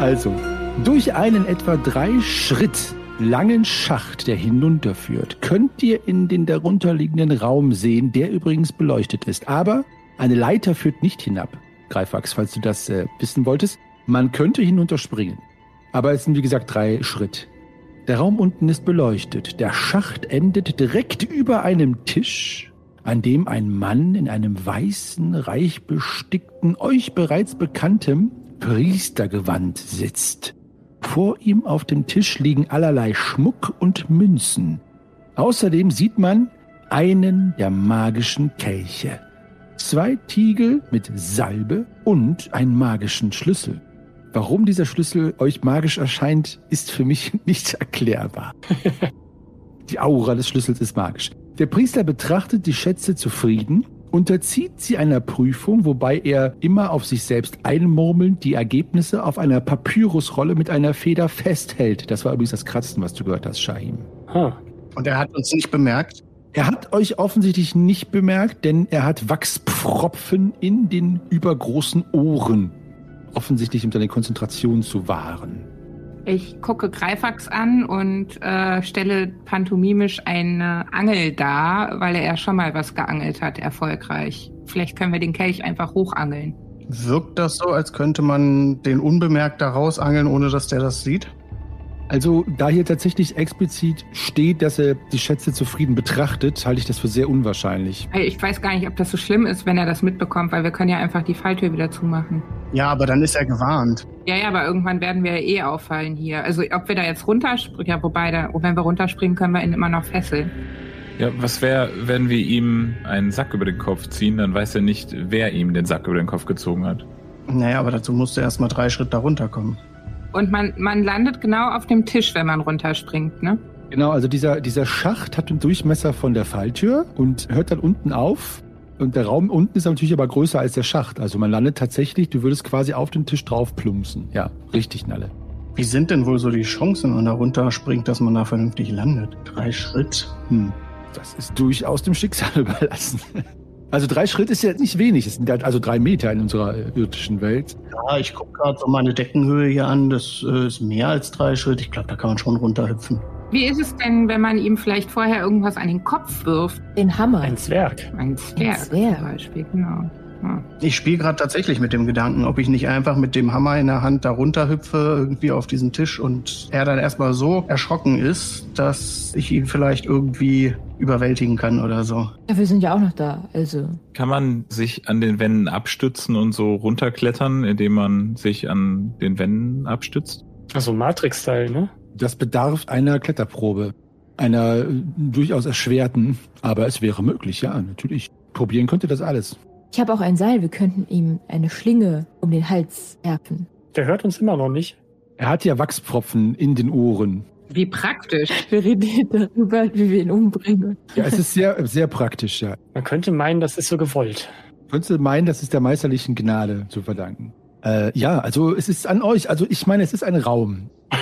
Also, durch einen etwa drei Schritt langen Schacht, der hinunterführt, könnt ihr in den darunterliegenden Raum sehen, der übrigens beleuchtet ist. Aber eine Leiter führt nicht hinab. Greifax, falls du das äh, wissen wolltest. Man könnte hinunterspringen. Aber es sind wie gesagt drei Schritt. Der Raum unten ist beleuchtet. Der Schacht endet direkt über einem Tisch, an dem ein Mann in einem weißen, reich bestickten, euch bereits bekanntem Priestergewand sitzt. Vor ihm auf dem Tisch liegen allerlei Schmuck und Münzen. Außerdem sieht man einen der magischen Kelche, zwei Tiegel mit Salbe und einen magischen Schlüssel. Warum dieser Schlüssel euch magisch erscheint, ist für mich [LAUGHS] nicht erklärbar. [LAUGHS] Die Aura des Schlüssels ist magisch. Der Priester betrachtet die Schätze zufrieden, unterzieht sie einer Prüfung, wobei er immer auf sich selbst einmurmelnd die Ergebnisse auf einer Papyrusrolle mit einer Feder festhält. Das war übrigens das Kratzen, was du gehört hast, Shahim. Huh. Und er hat uns nicht bemerkt. Er hat euch offensichtlich nicht bemerkt, denn er hat Wachspfropfen in den übergroßen Ohren. Offensichtlich, um seine Konzentration zu wahren. Ich gucke Greifax an und äh, stelle pantomimisch eine Angel dar, weil er ja schon mal was geangelt hat, erfolgreich. Vielleicht können wir den Kelch einfach hochangeln. Wirkt das so, als könnte man den unbemerkt da rausangeln, ohne dass der das sieht? Also, da hier tatsächlich explizit steht, dass er die Schätze zufrieden betrachtet, halte ich das für sehr unwahrscheinlich. Ich weiß gar nicht, ob das so schlimm ist, wenn er das mitbekommt, weil wir können ja einfach die Falltür wieder zumachen. Ja, aber dann ist er gewarnt. Ja, ja, aber irgendwann werden wir ja eh auffallen hier. Also ob wir da jetzt runterspringen, ja, wobei, da, wenn wir runterspringen, können wir ihn immer noch fesseln. Ja, was wäre, wenn wir ihm einen Sack über den Kopf ziehen, dann weiß er nicht, wer ihm den Sack über den Kopf gezogen hat. Naja, aber dazu musst du erst mal drei Schritte da runterkommen. Und man, man landet genau auf dem Tisch, wenn man runterspringt, ne? Genau, also dieser, dieser Schacht hat einen Durchmesser von der Falltür und hört dann unten auf. Und der Raum unten ist natürlich aber größer als der Schacht. Also man landet tatsächlich, du würdest quasi auf den Tisch drauf plumpsen. Ja, richtig, Nalle. Wie sind denn wohl so die Chancen, wenn man da runterspringt, dass man da vernünftig landet? Drei Schritt? Hm. Das ist durchaus dem Schicksal [LAUGHS] überlassen. Also drei Schritt ist ja nicht wenig. Es sind also drei Meter in unserer äh, irdischen Welt. Ja, ich gucke gerade so meine Deckenhöhe hier an. Das äh, ist mehr als drei Schritt. Ich glaube, da kann man schon runterhüpfen. Wie ist es denn, wenn man ihm vielleicht vorher irgendwas an den Kopf wirft? Den Hammer. Ein Zwerg. Ein Zwerg, Zwerg. zum Beispiel, genau. Ja. Ich spiele gerade tatsächlich mit dem Gedanken, ob ich nicht einfach mit dem Hammer in der Hand da runterhüpfe, irgendwie auf diesen Tisch und er dann erstmal so erschrocken ist, dass ich ihn vielleicht irgendwie überwältigen kann oder so. Ja, wir sind ja auch noch da. Also, Kann man sich an den Wänden abstützen und so runterklettern, indem man sich an den Wänden abstützt? Also Matrix-Style, ne? Das bedarf einer Kletterprobe. Einer äh, durchaus erschwerten, aber es wäre möglich, ja, natürlich. Probieren könnte das alles. Ich habe auch ein Seil. Wir könnten ihm eine Schlinge um den Hals werfen. Der hört uns immer noch nicht. Er hat ja Wachspfropfen in den Ohren. Wie praktisch. [LAUGHS] Wir reden darüber, wie wir ihn umbringen. Ja, es ist sehr, sehr praktisch, ja. Man könnte meinen, das ist so gewollt. Könntest du meinen, das ist der meisterlichen Gnade zu verdanken? Äh, ja, also es ist an euch. Also ich meine, es ist ein Raum. [LAUGHS]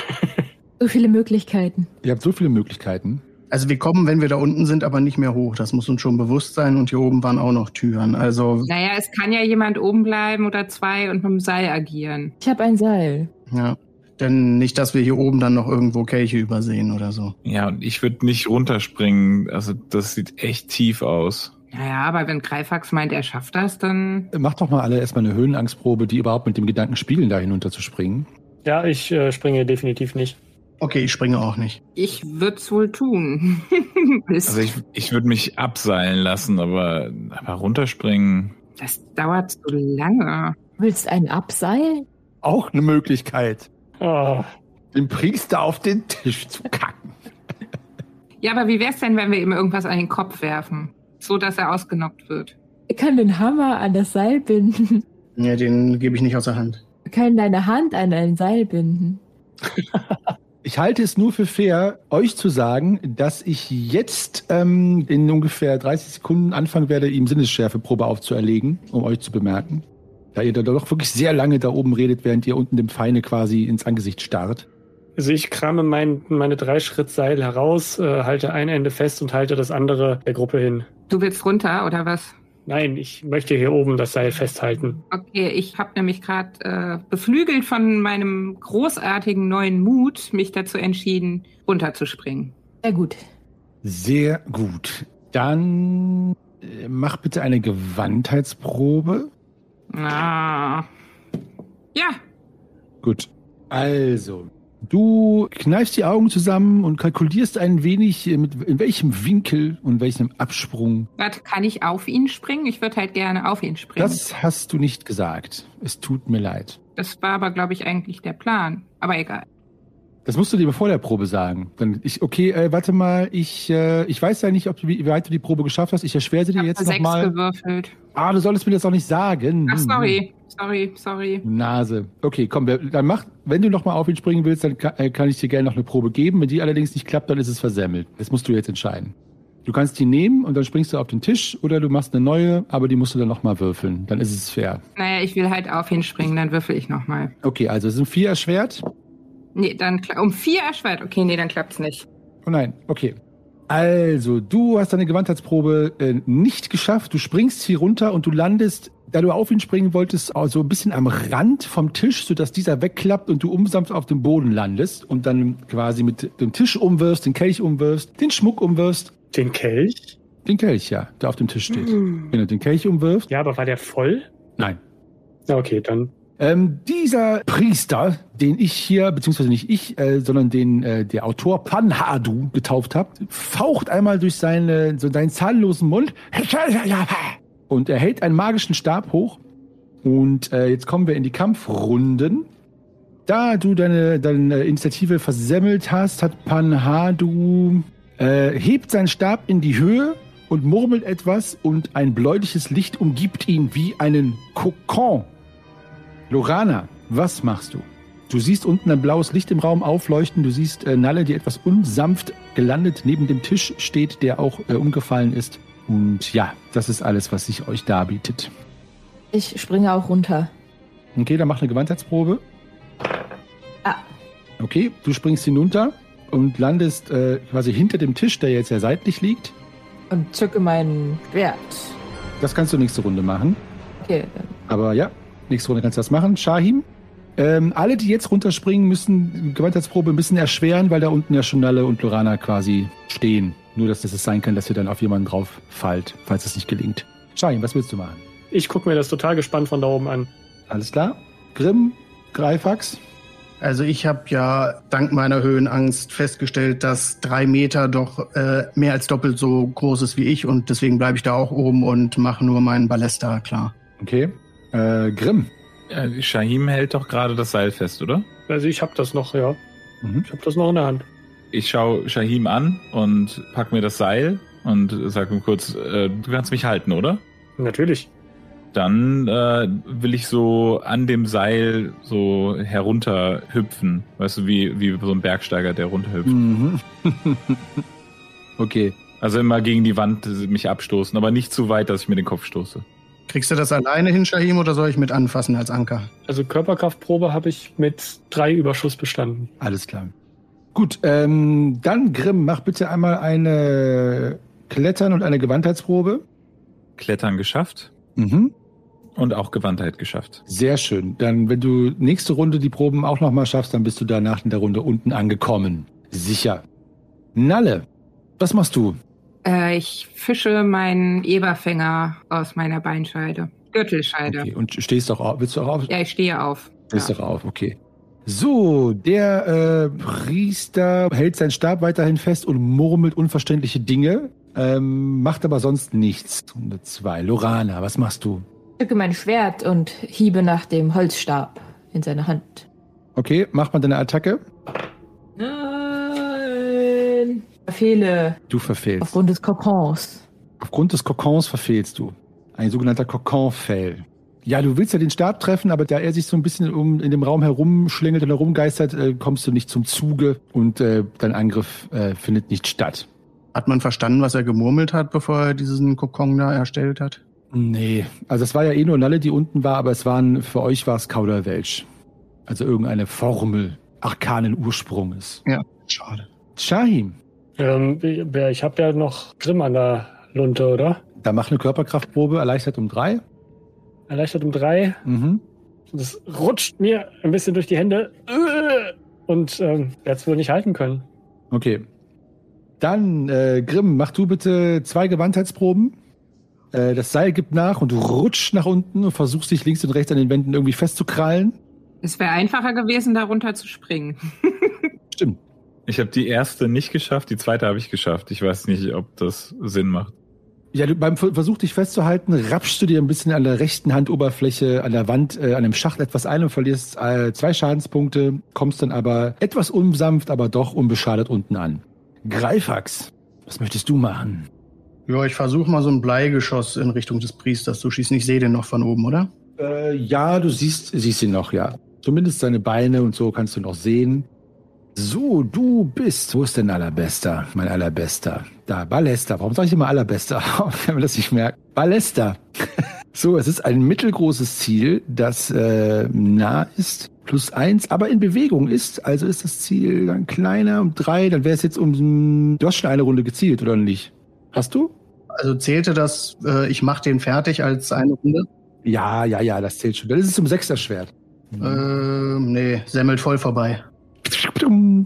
So viele Möglichkeiten. Ihr habt so viele Möglichkeiten. Also wir kommen, wenn wir da unten sind, aber nicht mehr hoch. Das muss uns schon bewusst sein. Und hier oben waren auch noch Türen. Also Naja, es kann ja jemand oben bleiben oder zwei und mit dem Seil agieren. Ich habe ein Seil. ja. Denn nicht, dass wir hier oben dann noch irgendwo Kelche übersehen oder so. Ja, und ich würde nicht runterspringen. Also das sieht echt tief aus. Naja, aber wenn Greifax meint, er schafft das, dann. Macht doch mal alle erstmal eine Höhenangstprobe, die überhaupt mit dem Gedanken spielen, da hinunter zu springen. Ja, ich äh, springe definitiv nicht. Okay, ich springe auch nicht. Ich würde es wohl tun. [LAUGHS] Also ich, ich würde mich abseilen lassen, aber, aber runterspringen. das dauert so lange. Willst ein Abseil? Auch eine Möglichkeit, Ah, den Priester auf den Tisch zu kacken. Ja, aber wie wär's denn, wenn wir ihm irgendwas an den Kopf werfen? So, dass er ausgenockt wird. Ich kann den Hammer an das Seil binden. Ja, den gebe ich nicht aus der Hand. Wir können deine Hand an ein Seil binden. [LAUGHS] Ich halte es nur für fair, euch zu sagen, dass ich jetzt ähm, in ungefähr 30 Sekunden anfangen werde, ihm Sinnesschärfeprobe aufzuerlegen, um euch zu bemerken. Da ihr da doch wirklich sehr lange da oben redet, während ihr unten dem Feine quasi ins Angesicht starrt. Also ich krame mein, meine drei Schritt Seil heraus, äh, halte ein Ende fest und halte das andere der Gruppe hin. Du willst runter, oder was? Nein, ich möchte hier oben das Seil festhalten. Okay, ich habe nämlich gerade äh, beflügelt von meinem großartigen neuen Mut, mich dazu entschieden, runterzuspringen. Sehr gut. Sehr gut. Dann äh, mach bitte eine Gewandheitsprobe. Ah. Ja, Gut. Also, du kneifst die Augen zusammen und kalkulierst ein wenig, äh, mit, in welchem Winkel und welchem Absprung. warte, kann ich auf ihn springen? Ich würde halt gerne auf ihn springen. Das, Das hast du nicht gesagt. Es tut mir leid. war aber, glaube ich, eigentlich der Plan. Aber egal. Das musst du dir vor der Probe sagen. Dann ich, okay, äh, warte mal, ich, äh, ich weiß ja nicht, ob du, wie weit du die Probe geschafft hast. Ich erschwere sie Ich dir habe jetzt nochmal. gewürfelt. Ah, du solltest mir das auch nicht sagen. Ach, sorry. Sorry, sorry. Nase. Okay, komm, dann mach, wenn du nochmal auf ihn springen willst, dann äh, kann ich dir gerne noch eine Probe geben. Wenn die allerdings nicht klappt, dann ist es versemmelt. Das musst du jetzt entscheiden. Du kannst die nehmen und dann springst du auf den Tisch oder du machst eine neue, aber die musst du dann nochmal würfeln. Dann ist es fair. Naja, ich will halt auf ihn springen, dann würfel ich nochmal. Okay, also es sind vier erschwert. Nee, dann um vier erschwert. Okay, nee, dann klappt's nicht. Oh nein, okay. Also, du hast deine Gewandheitsprobe äh, nicht geschafft. Du springst hier runter und du landest, da du auf ihn springen wolltest, so ein bisschen am Rand vom Tisch, sodass dieser wegklappt und du unsanft auf dem Boden landest und dann quasi mit dem Tisch umwirfst, den Kelch umwirfst, den Schmuck umwirfst. Den Kelch? Den Kelch, ja, der auf dem Tisch steht. Wenn du den Kelch umwirfst. Ja, aber war der voll? Nein. Okay, dann. Ähm, dieser Priester, den ich hier, beziehungsweise nicht ich, äh, sondern den äh, der Autor Panhadu getauft hat, faucht einmal durch seine, so seinen zahnlosen Mund und er hält einen magischen Stab hoch. Und äh, jetzt kommen wir in die Kampfrunden. Da du deine, deine Initiative versemmelt hast, hat Panhadu äh, hebt seinen Stab in die Höhe und murmelt etwas und ein bläuliches Licht umgibt ihn wie einen Kokon. Lorana, was machst du? Du siehst unten ein blaues Licht im Raum aufleuchten. Du siehst äh, Nalle, die etwas unsanft gelandet neben dem Tisch steht, der auch äh, umgefallen ist. Und ja, das ist alles, was sich euch darbietet. Ich springe auch runter. Okay, dann mach eine Gewandheitsprobe. Ah. Okay, du springst hinunter und landest äh, quasi hinter dem Tisch, der jetzt ja seitlich liegt. Und zücke mein Schwert. Das kannst du nächste Runde machen. Okay, Aber ja, nächste Runde kannst du das machen. Shahim, ähm, alle, die jetzt runterspringen, müssen die Gewandheitsprobe ein bisschen erschweren, weil da unten ja schon Nalle und Lorana quasi stehen. Nur, dass das es sein kann, dass ihr dann auf jemanden drauf fallt, falls es nicht gelingt. Shahim, was willst du machen? Ich gucke mir das total gespannt von da oben an. Alles klar? Grimm, Greifax? Also ich habe ja dank meiner Höhenangst festgestellt, dass drei Meter doch äh, mehr als doppelt so groß ist wie ich und deswegen bleibe ich da auch oben und mache nur meinen Ballester klar. Okay. Äh, Grimm. Ja, Shahim hält doch gerade das Seil fest, oder? Also ich habe das noch, ja. Mhm. Ich habe das noch in der Hand. Ich schaue Shahim an und pack mir das Seil und sag ihm kurz, äh, du kannst mich halten, oder? Natürlich. Dann äh, will ich so an dem Seil so herunter hüpfen. Weißt du, wie, wie so ein Bergsteiger, der runterhüpft. Mhm. [LAUGHS] okay. Also immer gegen die Wand mich abstoßen, aber nicht zu weit, dass ich mir den Kopf stoße. Kriegst du das alleine hin, Shahim, oder soll ich mit anfassen als Anker? Also Körperkraftprobe habe ich mit drei Überschuss bestanden. Alles klar. Gut, ähm, dann Grimm, mach bitte einmal eine Klettern und eine Gewandheitsprobe. Klettern geschafft Mhm. und auch Gewandtheit geschafft. Sehr schön. Dann, wenn du nächste Runde die Proben auch nochmal schaffst, dann bist du danach in der Runde unten angekommen. Sicher. Nalle, was machst du? Äh, ich fische meinen Eberfänger aus meiner Beinscheide. Gürtelscheide. Okay, und stehst doch auf. Willst du auch auf? Ja, ich stehe auf. Stehst Ja. doch auf, okay. So, der äh, Priester hält seinen Stab weiterhin fest und murmelt unverständliche Dinge, ähm, macht aber sonst nichts. Runde zwei. Lorana, was machst du? Ich drücke mein Schwert und hiebe nach dem Holzstab in seine Hand. Okay, mach mal deine Attacke. Nein. Verfehle Du verfehlst. aufgrund des Kokons. Aufgrund des Kokons verfehlst du. Ein sogenannter Kokon-Fail. Ja, du willst ja den Stab treffen, aber da er sich so ein bisschen um in dem Raum herumschlängelt und herumgeistert, äh, kommst du nicht zum Zuge und äh, dein Angriff äh, findet nicht statt. Hat man verstanden, was er gemurmelt hat, bevor er diesen Kokon da erstellt hat? Nee, also es war ja eh nur Nalle, die unten war, aber es waren, für euch war es Kauderwelsch. Also irgendeine Formel arkanen Ursprunges. Schade. Shahim, Ähm, ich habe ja noch Grimm an der Lunte, oder? da mach eine Körperkraftprobe, erleichtert um drei. Erleichtert um drei. Mhm. Das rutscht mir ein bisschen durch die Hände. Äh, Und ähm, es wohl nicht halten können. Okay. Dann, äh, Grimm, mach du bitte zwei Gewandheitsproben. Äh, das Seil gibt nach und du rutscht nach unten und versuchst dich links und rechts an den Wänden irgendwie festzukrallen. Es wäre einfacher gewesen, darunter zu springen. [LAUGHS] Stimmt. Ich habe die erste nicht geschafft, die zweite habe ich geschafft. Ich weiß nicht, ob das Sinn macht. Ja, du, beim Ver- Versuch, dich festzuhalten, rapschst du dir ein bisschen an der rechten Handoberfläche, an der Wand, äh, an dem Schacht etwas ein und verlierst äh, zwei Schadenspunkte, kommst dann aber etwas unsanft, aber doch unbeschadet unten an. Greifax, was möchtest du machen? Ja, ich versuche mal so ein Bleigeschoss in Richtung des Priesters zu schießen. Ich sehe den noch von oben, oder? Äh, ja, du siehst, siehst ihn noch, ja. Zumindest seine Beine und so kannst du noch sehen. So, du bist. Wo ist denn Allerbester? Mein Allerbester. Da, Ballester. Warum sage ich immer Allerbester? [LAUGHS] Kann man das nicht merken? Ballester. [LAUGHS] so, es ist ein mittelgroßes Ziel, das äh, nah ist. Plus eins, aber in Bewegung ist. Also ist das Ziel dann kleiner um drei. Dann wäre es jetzt um. Du hast schon eine Runde gezielt, oder nicht? Hast du? Also zählte das, äh, ich mache den fertig als eine Runde? Ja, ja, ja, das zählt schon. Das ist zum Sechser-Schwert. Ähm, nee, semmelt voll vorbei.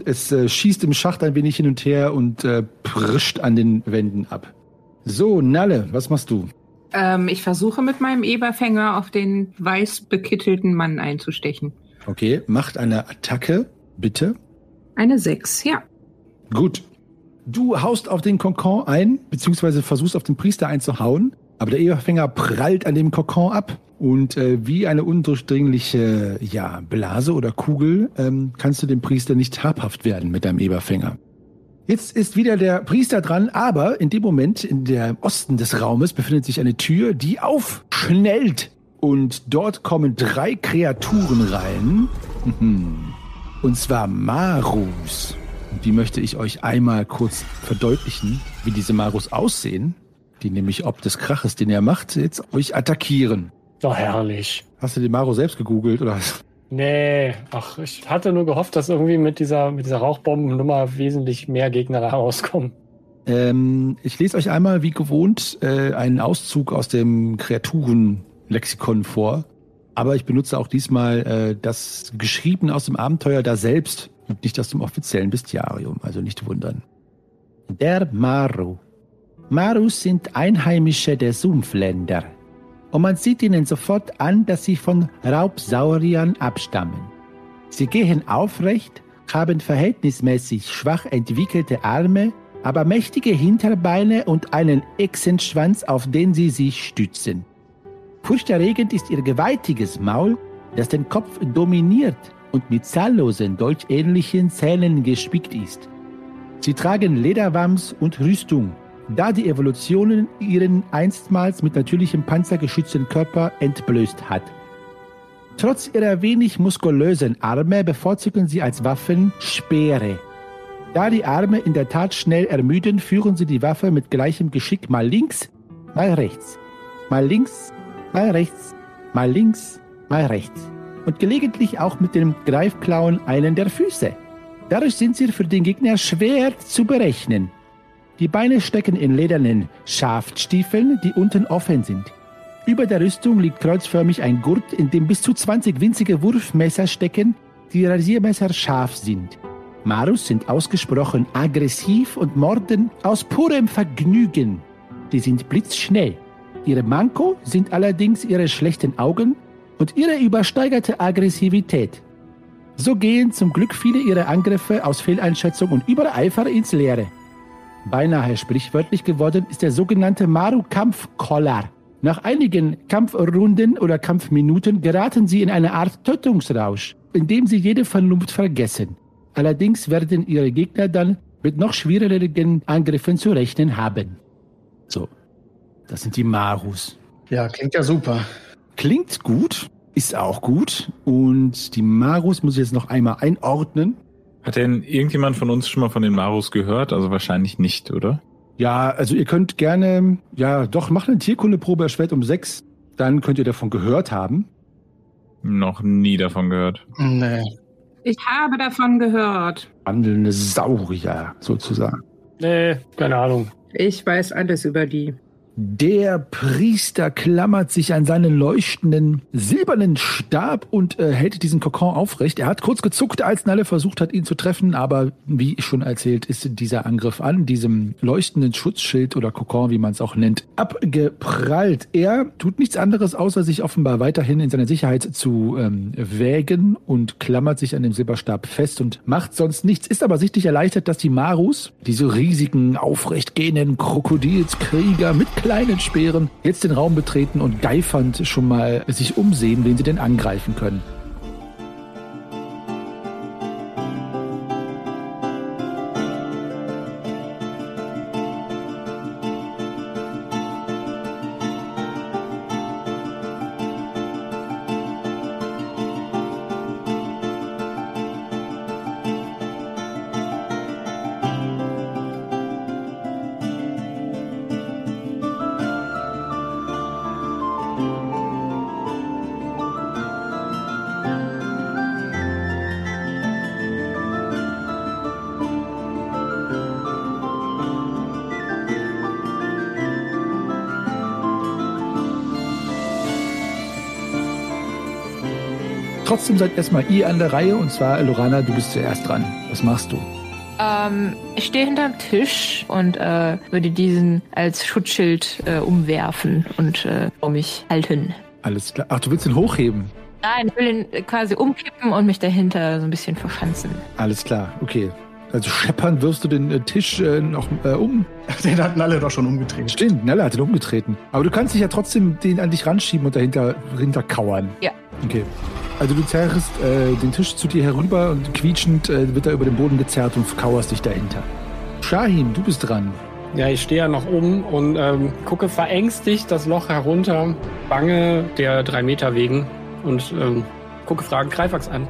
Es äh, schießt im Schacht ein wenig hin und her und äh, prischt an den Wänden ab. So, Nalle, was machst du? Ähm, ich versuche mit meinem Eberfänger auf den weiß bekittelten Mann einzustechen. Okay, macht eine Attacke, bitte. Eine 6, ja. Gut. Du haust auf den Kokon ein, beziehungsweise versuchst auf den Priester einzuhauen, aber der Eberfänger prallt an dem Kokon ab und äh, wie eine undurchdringliche ja, Blase oder Kugel ähm, kannst du dem Priester nicht habhaft werden mit deinem Eberfänger. Jetzt ist wieder der Priester dran, aber in dem Moment in der Osten des Raumes befindet sich eine Tür, die aufschnellt und dort kommen drei Kreaturen rein. [LAUGHS] Und zwar Marus. Und die möchte ich euch einmal kurz verdeutlichen, wie diese Marus aussehen, die nämlich ob des Kraches, den er macht, jetzt euch attackieren. Doch herrlich. Hast du den Maro selbst gegoogelt oder? Nee, ach, ich hatte nur gehofft, dass irgendwie mit dieser, mit dieser Rauchbombennummer wesentlich mehr Gegner herauskommen. Ähm, ich lese euch einmal, wie gewohnt, äh, einen Auszug aus dem Kreaturenlexikon vor. Aber ich benutze auch diesmal äh, das Geschriebene aus dem Abenteuer da selbst und nicht aus dem offiziellen Bestiarium. Also nicht wundern. Der Maru. Marus sind Einheimische der Sumpfländer. Und man sieht ihnen sofort an, dass sie von Raubsauriern abstammen. Sie gehen aufrecht, haben verhältnismäßig schwach entwickelte Arme, aber mächtige Hinterbeine und einen Echsenschwanz, auf den sie sich stützen. Furchterregend ist ihr gewaltiges Maul, das den Kopf dominiert und mit zahllosen dolchähnlichen Zähnen gespickt ist. Sie tragen Lederwams und Rüstung, da die Evolution ihren einstmals mit natürlichem Panzer geschützten Körper entblößt hat. Trotz ihrer wenig muskulösen Arme bevorzugen sie als Waffen Speere. Da die Arme in der Tat schnell ermüden, führen sie die Waffe mit gleichem Geschick mal links, mal rechts, mal links, mal rechts, mal links, mal rechts und gelegentlich auch mit dem Greifklauen einen der Füße. Dadurch sind sie für den Gegner schwer zu berechnen. Die Beine stecken in ledernen Schaftstiefeln, die unten offen sind. Über der Rüstung liegt kreuzförmig ein Gurt, in dem bis zu 20 winzige Wurfmesser stecken, die Rasiermesser scharf sind. Marus sind ausgesprochen aggressiv und morden aus purem Vergnügen. Die sind blitzschnell. Ihre Manko sind allerdings ihre schlechten Augen und ihre übersteigerte Aggressivität. So gehen zum Glück viele ihrer Angriffe aus Fehleinschätzung und Übereifer ins Leere. Beinahe sprichwörtlich geworden ist der sogenannte Maru-Kampfkoller. Nach einigen Kampfrunden oder Kampfminuten geraten sie in eine Art Tötungsrausch, in dem sie jede Vernunft vergessen. Allerdings werden ihre Gegner dann mit noch schwierigeren Angriffen zu rechnen haben. So, das sind die Marus. Ja, klingt ja super. Klingt gut, ist auch gut. Und die Marus muss ich jetzt noch einmal einordnen. Hat denn irgendjemand von uns schon mal von den Marus gehört? Also wahrscheinlich nicht, oder? Ja, also ihr könnt gerne, ja, doch, macht eine Tierkundeprobe erschwert um sechs. Dann könnt ihr davon gehört haben. Noch nie davon gehört. Nee. Ich habe davon gehört. Wandelnde Saurier, sozusagen. Nee, keine Ahnung. Ich weiß alles über die. Der Priester klammert sich an seinen leuchtenden silbernen Stab und äh, hält diesen Kokon aufrecht. Er hat kurz gezuckt, als Nalle versucht hat, ihn zu treffen, aber wie schon erzählt, ist dieser Angriff an diesem leuchtenden Schutzschild oder Kokon, wie man es auch nennt, abgeprallt. Er tut nichts anderes, außer sich offenbar weiterhin in seiner Sicherheit zu ähm, wägen und klammert sich an dem Silberstab fest und macht sonst nichts, ist aber sichtlich erleichtert, dass die Marus, diese riesigen, aufrecht gehenden Krokodilskrieger mit kleinen Speeren jetzt den Raum betreten und geifernd schon mal sich umsehen, wen sie denn angreifen können. Seid erstmal ihr an der Reihe und zwar, Lorana, du bist zuerst dran. Was machst du? Ähm, ich stehe hinterm Tisch und äh, würde diesen als Schutzschild äh, umwerfen und äh, um mich halten. Alles klar. Ach, du willst ihn hochheben? Nein, ich will ihn quasi umkippen und mich dahinter so ein bisschen verschanzen. Alles klar, okay. Also scheppern wirfst du den äh, Tisch äh, noch äh, um. [LAUGHS] Den hatten alle doch schon umgedreht. Stimmt, Nella hat ihn umgetreten. Aber du kannst dich ja trotzdem den an dich ranschieben und dahinter, dahinter kauern. Ja. Okay. Also du zerrst äh, den Tisch zu dir herüber und quietschend äh, wird er über den Boden gezerrt und kauerst dich dahinter. Shahin, du bist dran. Ja, ich stehe ja noch oben und ähm, gucke verängstigt das Loch herunter, bange der drei Meter wegen und ähm, gucke Fragen Greifax an.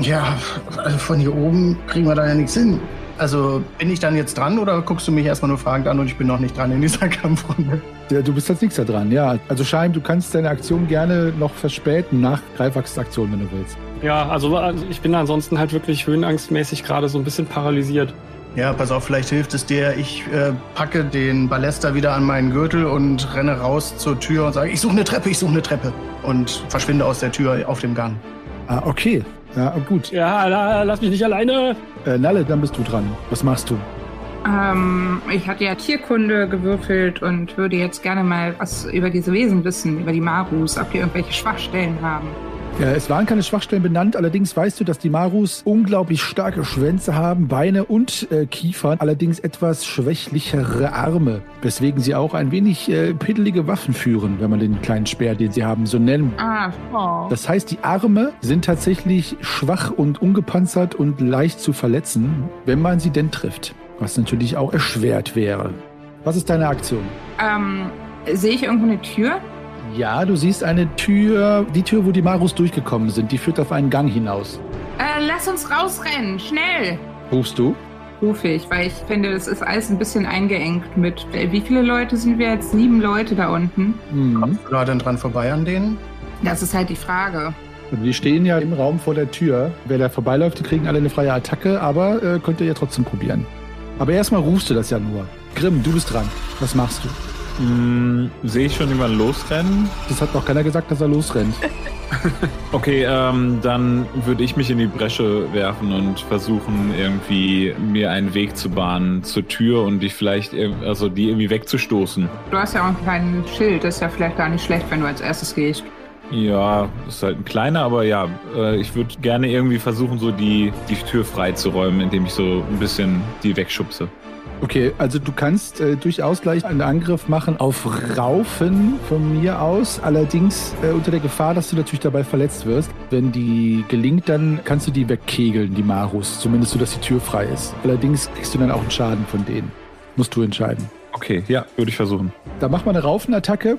Ja, also von hier oben kriegen wir da ja nichts hin. Also bin ich dann jetzt dran oder guckst du mich erstmal nur fragend an und ich bin noch nicht dran in dieser [LAUGHS] Kampfrunde? Ja, du bist als nächster dran, ja. Also Shahin, du kannst deine Aktion gerne noch verspäten nach Greifax Aktion, wenn du willst. Ja, also also ich bin ansonsten halt wirklich höhenangstmäßig gerade so ein bisschen paralysiert. Ja, pass auf, vielleicht hilft es dir. Ich äh, packe den Ballester wieder an meinen Gürtel und renne raus zur Tür und sage, ich suche eine Treppe, ich suche eine Treppe. Und verschwinde aus der Tür auf dem Gang. Ah, okay. Ja, gut. Ja, la, lass mich nicht alleine. Äh, Nalle, dann bist du dran. Was machst du? Ähm, ich hatte ja Tierkunde gewürfelt und würde jetzt gerne mal was über diese Wesen wissen, über die Marus, ob die irgendwelche Schwachstellen haben. Ja, es waren keine Schwachstellen benannt, allerdings weißt du, dass die Marus unglaublich starke Schwänze haben, Beine und äh, Kiefern, allerdings etwas schwächlichere Arme, weswegen sie auch ein wenig äh, piddelige Waffen führen, wenn man den kleinen Speer, den sie haben, so nennen. Ah, oh. Das heißt, die Arme sind tatsächlich schwach und ungepanzert und leicht zu verletzen, wenn man sie denn trifft, was natürlich auch erschwert wäre. Was ist deine Aktion? Ähm, sehe ich irgendwo eine Tür? Ja, du siehst eine Tür, die Tür, wo die Marus durchgekommen sind, die führt auf einen Gang hinaus. Äh, lass uns rausrennen, schnell! Rufst du? Rufe ich, weil ich finde, das ist alles ein bisschen eingeengt mit. äh, Wie viele Leute sind wir jetzt? Sieben Leute da unten. Mhm. Kommst du da denn dran vorbei an denen? Das ist halt die Frage. Und wir stehen ja im Raum vor der Tür. Wer da vorbeiläuft, die kriegen alle eine freie Attacke, aber äh, könnt ihr ja trotzdem probieren. Aber erstmal rufst du das ja nur. Grimm, du bist dran. Was machst du? Hm, Sehe ich schon jemanden losrennen? Das hat noch keiner gesagt, dass er losrennt. [LAUGHS] Okay, ähm, dann würde ich mich in die Bresche werfen und versuchen, irgendwie mir einen Weg zu bahnen zur Tür und dich vielleicht, irg- also die irgendwie wegzustoßen. Du hast ja auch einen kleinen Schild, das ist ja vielleicht gar nicht schlecht, wenn du als erstes gehst. Ja, das ist halt ein kleiner, aber ja, äh, ich würde gerne irgendwie versuchen, so die, die Tür freizuräumen, indem ich so ein bisschen die wegschubse. Okay, also du kannst äh, durchaus gleich einen Angriff machen auf Raufen von mir aus. Allerdings äh, unter der Gefahr, dass du natürlich dabei verletzt wirst. Wenn die gelingt, dann kannst du die wegkegeln, die Marus. Zumindest so, dass die Tür frei ist. Allerdings kriegst du dann auch einen Schaden von denen. Musst du entscheiden. Okay, ja, würde ich versuchen. Da mach mal eine Raufenattacke.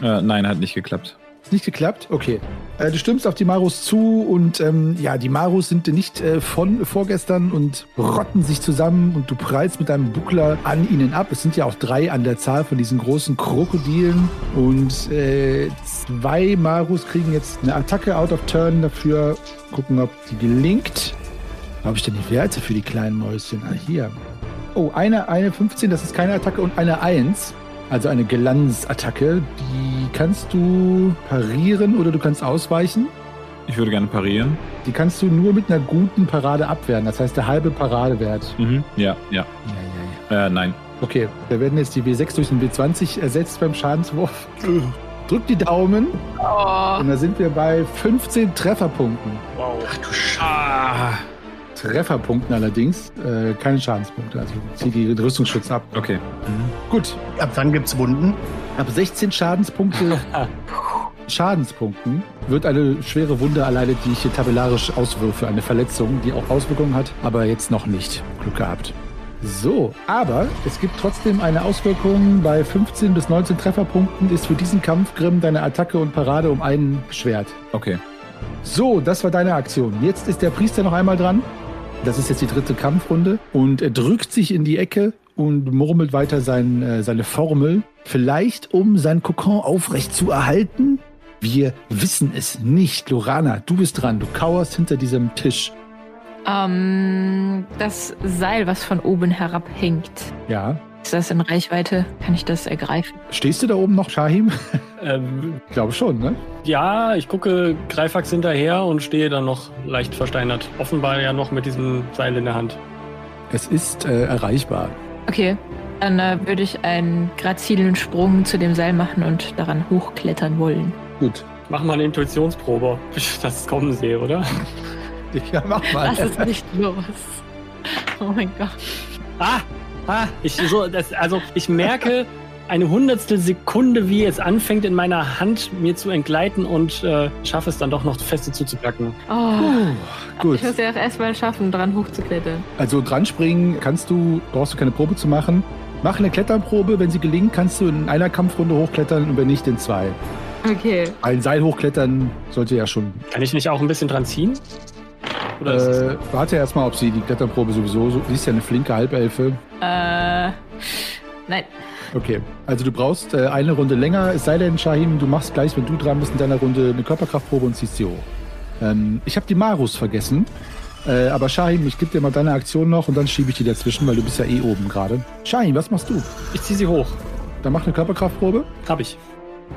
Äh, nein, hat nicht geklappt. Nicht geklappt? Okay. Äh, du stimmst auf die Marus zu und ähm, ja, die Marus sind nicht äh, von vorgestern und rotten sich zusammen und du prallst mit deinem Buckler an ihnen ab. Es sind ja auch drei an der Zahl von diesen großen Krokodilen und äh, zwei Marus kriegen jetzt eine Attacke out of turn dafür. Gucken, ob die gelingt. Habe ich denn die Werte für die kleinen Mäuschen? Ah, hier. Oh, eine, eine 15, das ist keine Attacke und eine 1. Also eine Glanzattacke, die kannst du parieren oder du kannst ausweichen. Ich würde gerne parieren. Die kannst du nur mit einer guten Parade abwehren. Das heißt, der halbe Paradewert. Mhm. Ja, ja. Ja, ja, ja. Äh, nein. Okay, da werden jetzt die W6 durch den W20 ersetzt beim Schadenswurf. Drück die Daumen Oh, und da sind wir bei 15 Trefferpunkten. Wow. Ach du Scheiße. Ah. Trefferpunkten allerdings, äh, keine Schadenspunkte. Also zieh die Rüstungsschutz ab. Okay. Gut, Ab wann gibt's Wunden? ab 16 Schadenspunkte [LAUGHS] Schadenspunkten wird eine schwere Wunde alleine, die ich hier tabellarisch auswürfe, eine Verletzung, die auch Auswirkungen hat, aber jetzt noch nicht. Glück gehabt. So, aber es gibt trotzdem eine Auswirkung. Bei 15 bis 19 Trefferpunkten ist für diesen Kampf Grimm deine Attacke und Parade um einen beschwert. Okay. So, das war deine Aktion. Jetzt ist der Priester noch einmal dran. Das ist jetzt die dritte Kampfrunde. Und er drückt sich in die Ecke und murmelt weiter sein, äh, seine Formel. Vielleicht, um sein Kokon aufrecht zu erhalten. Wir wissen es nicht. Lorana, du bist dran. Du kauerst hinter diesem Tisch. Ähm, das Seil, was von oben herabhängt, Ja. Ist das in Reichweite? Kann ich das ergreifen? Stehst du da oben noch, Shahim? [LAUGHS] Ähm, Ich glaube schon, ne? ja, ich gucke Greifax hinterher und stehe dann noch leicht versteinert. Offenbar ja noch mit diesem Seil in der Hand. Es ist äh, erreichbar. Okay, dann äh, würde ich einen grazilen Sprung zu dem Seil machen und daran hochklettern wollen. Gut. Mach mal eine Intuitionsprobe, ob ich das kommen sehe, oder? Ja, mach mal. Das ist nicht los. Oh mein Gott. Ah, ah, ich so, das, also ich merke eine hundertstel Sekunde, wie es anfängt in meiner Hand mir zu entgleiten und äh, schaffe es dann doch noch feste zuzupacken. Oh, Gut. ich muss ja auch erstmal schaffen, dran hochzuklettern. Also dran springen kannst du, brauchst du keine Probe zu machen. Mach eine Kletterprobe, wenn sie gelingt, kannst du in einer Kampfrunde hochklettern und wenn nicht in zwei. Okay. Ein Seil hochklettern sollte ja schon. Kann ich nicht auch ein bisschen dran ziehen? Oder ist Äh, warte erstmal, ob sie die Kletterprobe sowieso. So, sie ist ja eine flinke Halbelfe. Äh, nein. Okay. Also du brauchst äh, eine Runde länger. Es sei denn, Shahim, du machst gleich, wenn du dran bist in deiner Runde, eine Körperkraftprobe und ziehst sie hoch. Ähm, ich habe die Marus vergessen. Äh, aber Shahim, ich gebe dir mal deine Aktion noch und dann schiebe ich die dazwischen, weil du bist ja eh oben gerade. Shahim, was machst du? ich ziehe sie hoch. Dann mach eine Körperkraftprobe. Hab ich.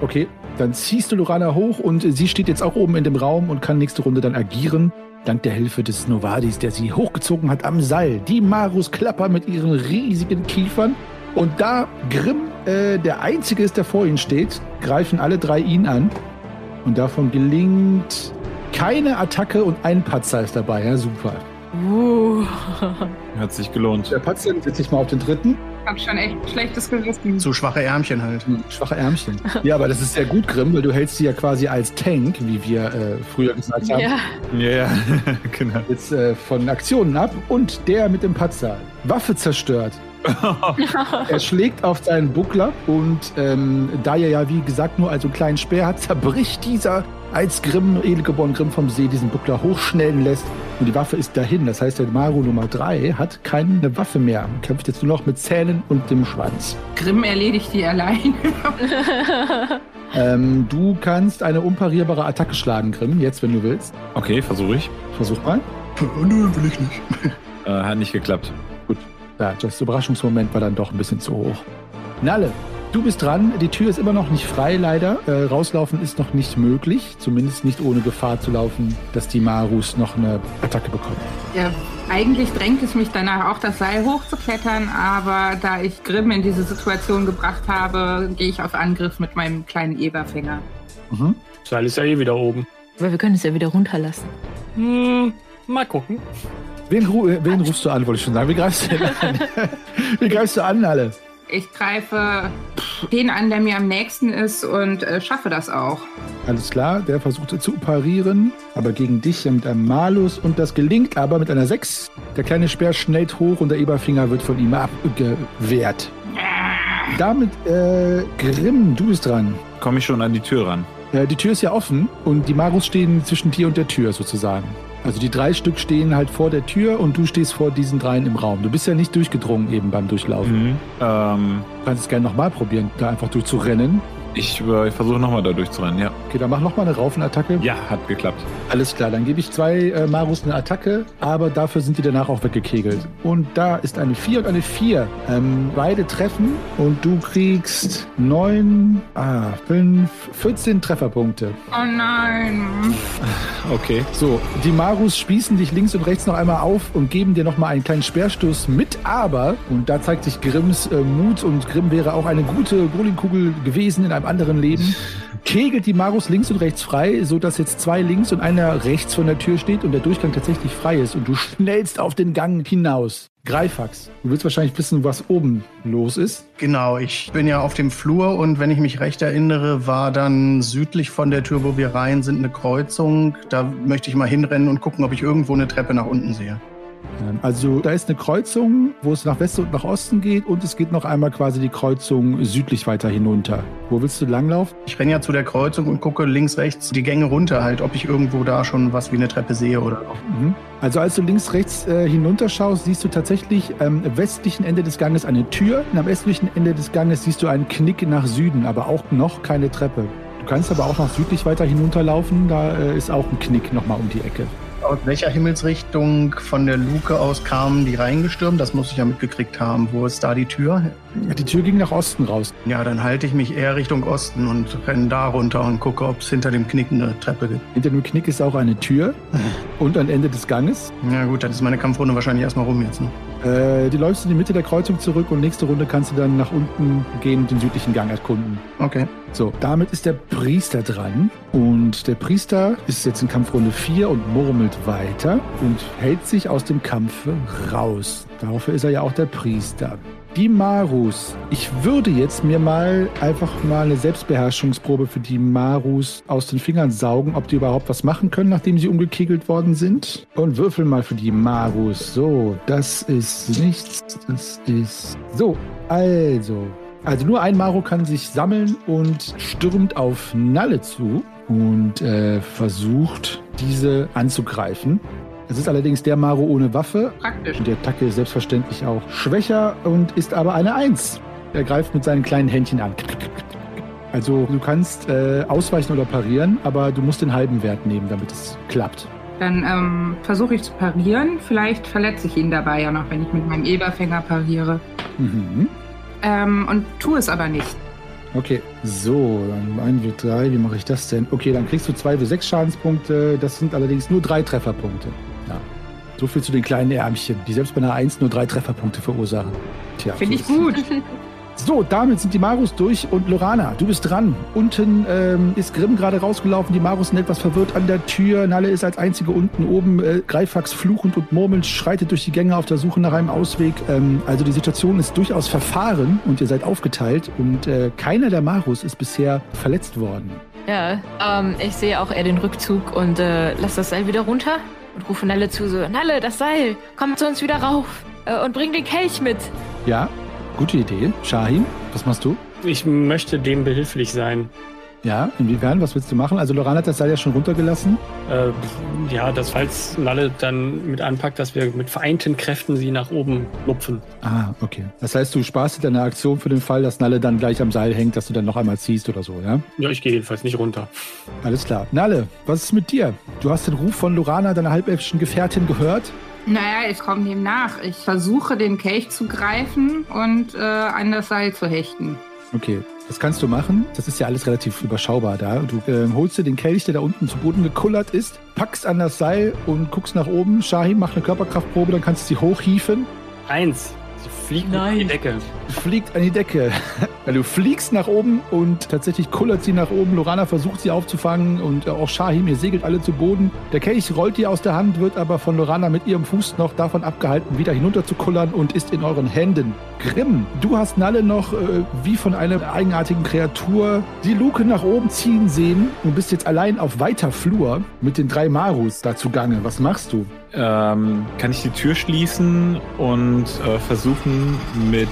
Okay, dann ziehst du Lorana hoch und sie steht jetzt auch oben in dem Raum und kann nächste Runde dann agieren. Dank der Hilfe des Novadis, der sie hochgezogen hat am Seil. Die Marus klappern mit ihren riesigen Kiefern. Und da Grimm äh, der Einzige ist, der vor ihnen steht, greifen alle drei ihn an. Und davon gelingt keine Attacke und ein Patzer ist dabei. Ja, super. Uh. [LAUGHS] Hat sich gelohnt. Der Patzer setzt sich mal auf den dritten. Ich hab schon echt schlechtes Gewissen. So schwache Ärmchen halt. Hm, Schwache Ärmchen. Ja, aber das ist sehr gut, Grimm, weil du hältst sie ja quasi als Tank, wie wir äh, früher gesagt haben. Ja. Ja, ja, [LAUGHS] genau. jetzt äh, von Aktionen ab und der mit dem Patzer. Waffe zerstört. [LAUGHS] er schlägt auf seinen Buckler und ähm, da er ja wie gesagt nur also einen kleinen Speer hat, zerbricht dieser, als Grimm, Edelgeborn Grimm vom See, diesen Buckler hochschnellen lässt und die Waffe ist dahin. Das heißt, der Maru Nummer 3 hat keine Waffe mehr. Kämpft jetzt nur noch mit Zähnen und dem Schwanz. Grimm erledigt die allein. [LAUGHS] Ähm, du kannst eine unparierbare Attacke schlagen, Grimm, jetzt, wenn du willst. Okay, versuche ich. Versuch mal. Nö, will ich nicht. Äh, hat nicht geklappt. Ja, das Überraschungsmoment war dann doch ein bisschen zu hoch. Nalle, du bist dran. Die Tür ist immer noch nicht frei, leider. Äh, rauslaufen ist noch nicht möglich. Zumindest nicht ohne Gefahr zu laufen, dass die Marus noch eine Attacke bekommen. Ja, eigentlich drängt es mich danach auch, das Seil hochzuklettern, aber da ich Grimm in diese Situation gebracht habe, gehe ich auf Angriff mit meinem kleinen Eberfänger. Mhm. Seil ist ja eh wieder oben. Aber wir können es ja wieder runterlassen. Hm, mal gucken. Wen, ru äh, wen rufst du an, wollte ich schon sagen. Wie greifst du denn an? [LAUGHS] Wie greifst du an, Nalle? Ich greife den an, der mir am nächsten ist und äh, schaffe das auch. Alles klar, der versucht zu parieren, aber gegen dich mit einem Malus und das gelingt aber mit einer 6. Der kleine Speer schnellt hoch und der Eberfinger wird von ihm abgewehrt. Damit, äh, Grimm, du bist dran. Komme ich schon an die Tür ran? Äh, die Tür ist ja offen und die Marus stehen zwischen dir und der Tür sozusagen. Also die drei Stück stehen halt vor der Tür und du stehst vor diesen dreien im Raum. Du bist ja nicht durchgedrungen eben beim Durchlaufen. Mhm. Ähm, Du kannst es gerne nochmal probieren, da einfach durchzurennen. Ich äh, ich versuche nochmal da durchzurennen, ja. Okay, dann mach nochmal eine Raufenattacke. Ja, hat geklappt. Alles klar, dann gebe ich zwei äh, Marus eine Attacke, aber dafür sind die danach auch weggekegelt. Und da ist eine 4 und eine 4. Ähm, beide treffen und du kriegst 9, ah, 5, 14 Trefferpunkte. Oh nein. Okay. So, die Marus spießen dich links und rechts noch einmal auf und geben dir nochmal einen kleinen Speerstoß mit, aber, und da zeigt sich Grimms äh, Mut und Grimm wäre auch eine gute Bowlingkugel gewesen in einem anderen Leben, kegelt die Marus links und rechts frei, sodass jetzt zwei links und einer rechts von der Tür steht und der Durchgang tatsächlich frei ist und du schnellst auf den Gang hinaus. Greifax, du willst wahrscheinlich wissen, was oben los ist. Genau, ich bin ja auf dem Flur und wenn ich mich recht erinnere, war dann südlich von der Tür, wo wir rein sind, eine Kreuzung. Da möchte ich mal hinrennen und gucken, ob ich irgendwo eine Treppe nach unten sehe. Ähm, Also da ist eine Kreuzung, wo es nach Westen und nach Osten geht und es geht noch einmal quasi die Kreuzung südlich weiter hinunter. Wo willst du langlaufen? Ich renne ja zu der Kreuzung und gucke links, rechts die Gänge runter halt, ob ich irgendwo da schon was wie eine Treppe sehe oder Mhm. Also als du links, rechts äh, hinunterschaust, siehst du tatsächlich am westlichen Ende des Ganges eine Tür und am östlichen Ende des Ganges siehst du einen Knick nach Süden, aber auch noch keine Treppe. Du kannst aber auch nach südlich weiter hinunterlaufen, da äh, ist auch ein Knick nochmal um die Ecke. Aus welcher Himmelsrichtung von der Luke aus kamen die reingestürmt? Das muss ich ja mitgekriegt haben. Wo ist da die Tür? Die Tür ging nach Osten raus. Ja, dann halte ich mich eher Richtung Osten und renne da runter und gucke, ob es hinter dem Knick eine Treppe gibt. Hinter dem Knick ist auch eine Tür [LAUGHS] und ein Ende des Ganges. Ja gut, dann ist meine Kampfrunde wahrscheinlich erstmal rum jetzt. Ne? Äh, du läufst in die Mitte der Kreuzung zurück und nächste Runde kannst du dann nach unten gehen und den südlichen Gang erkunden. Okay. So, damit ist der Priester dran. Und der Priester ist jetzt in Kampfrunde 4 und murmelt weiter und hält sich aus dem Kampf raus. Dafür ist er ja auch der Priester. Die Marus. Ich würde jetzt mir mal einfach mal eine Selbstbeherrschungsprobe für die Marus aus den Fingern saugen, ob die überhaupt was machen können, nachdem sie umgekegelt worden sind. Und würfel mal für die Marus. So, das ist nichts. Das ist. So, also. Also nur ein Maro kann sich sammeln und stürmt auf Nalle zu und äh, versucht, diese anzugreifen. Es ist allerdings der Maro ohne Waffe Praktisch. und die Attacke ist selbstverständlich auch schwächer und ist aber eine Eins. Er greift mit seinen kleinen Händchen an. Also du kannst äh, ausweichen oder parieren, aber du musst den halben Wert nehmen, damit es klappt. Dann ähm, versuche ich zu parieren. Vielleicht verletze ich ihn dabei ja noch, wenn ich mit meinem Eberfänger pariere. Mhm. Ähm, und tue es aber nicht. Okay, so, dann 1 w 3, wie mache ich das denn? Okay, dann kriegst du 2 w 6 Schadenspunkte, das sind allerdings nur drei Trefferpunkte. Ja. So viel zu den kleinen Ärmchen, die selbst bei einer 1 nur drei Trefferpunkte verursachen. Tja, Finde so ich gut. So, damit sind die Marus durch und Lorana, du bist dran. Unten ähm, ist Grimm gerade rausgelaufen, die Marus sind etwas verwirrt an der Tür. Nalle ist als einzige unten oben. Äh, Greifax fluchend und murmelnd schreitet durch die Gänge auf der Suche nach einem Ausweg. Ähm, also die Situation ist durchaus verfahren und ihr seid aufgeteilt und äh, keiner der Marus ist bisher verletzt worden. Ja, ähm, ich sehe auch eher den Rückzug und äh, lass das Seil wieder runter und rufe Nalle zu, so, Nalle, das Seil, komm zu uns wieder rauf äh, und bring den Kelch mit. Ja, gute Idee. Shahin, was machst du? Ich möchte dem behilflich sein. Ja, inwiefern? Was willst du machen? Also Loran hat das Seil ja schon runtergelassen. Äh, ja, dass falls Nalle dann mit anpackt, dass wir mit vereinten Kräften sie nach oben lupfen. Ah, okay. Das heißt, du sparst dir deine Aktion für den Fall, dass Nalle dann gleich am Seil hängt, dass du dann noch einmal ziehst oder so, ja? Ja, ich gehe jedenfalls nicht runter. Alles klar. Nalle, was ist mit dir? Du hast den Ruf von Lorana, deiner halbelfischen Gefährtin, gehört? Naja, ich komme dem nach. Ich versuche, den Kelch zu greifen und äh, an das Seil zu hechten. Okay, das kannst du machen. Das ist ja alles relativ überschaubar da. Du äh, holst dir den Kelch, der da unten zu Boden gekullert ist, packst an das Seil und guckst nach oben. Shahim macht eine Körperkraftprobe, dann kannst du sie hochhieven. Eins. Sie fliegt Nein. in die Decke. Fliegt an die Decke. Weil [LAUGHS] du fliegst nach oben und tatsächlich kullert sie nach oben. Lorana versucht sie aufzufangen und äh, auch Shahim, ihr segelt alle zu Boden. Der Kelch rollt dir aus der Hand, wird aber von Lorana mit ihrem Fuß noch davon abgehalten, wieder hinunter zu kullern und ist in euren Händen. Grimm, du hast Nalle noch äh, wie von einer eigenartigen Kreatur die Luke nach oben ziehen sehen und bist jetzt allein auf weiter Flur mit den drei Marus da zugange. Was machst du? Ähm, kann ich die Tür schließen und äh, versuchen mit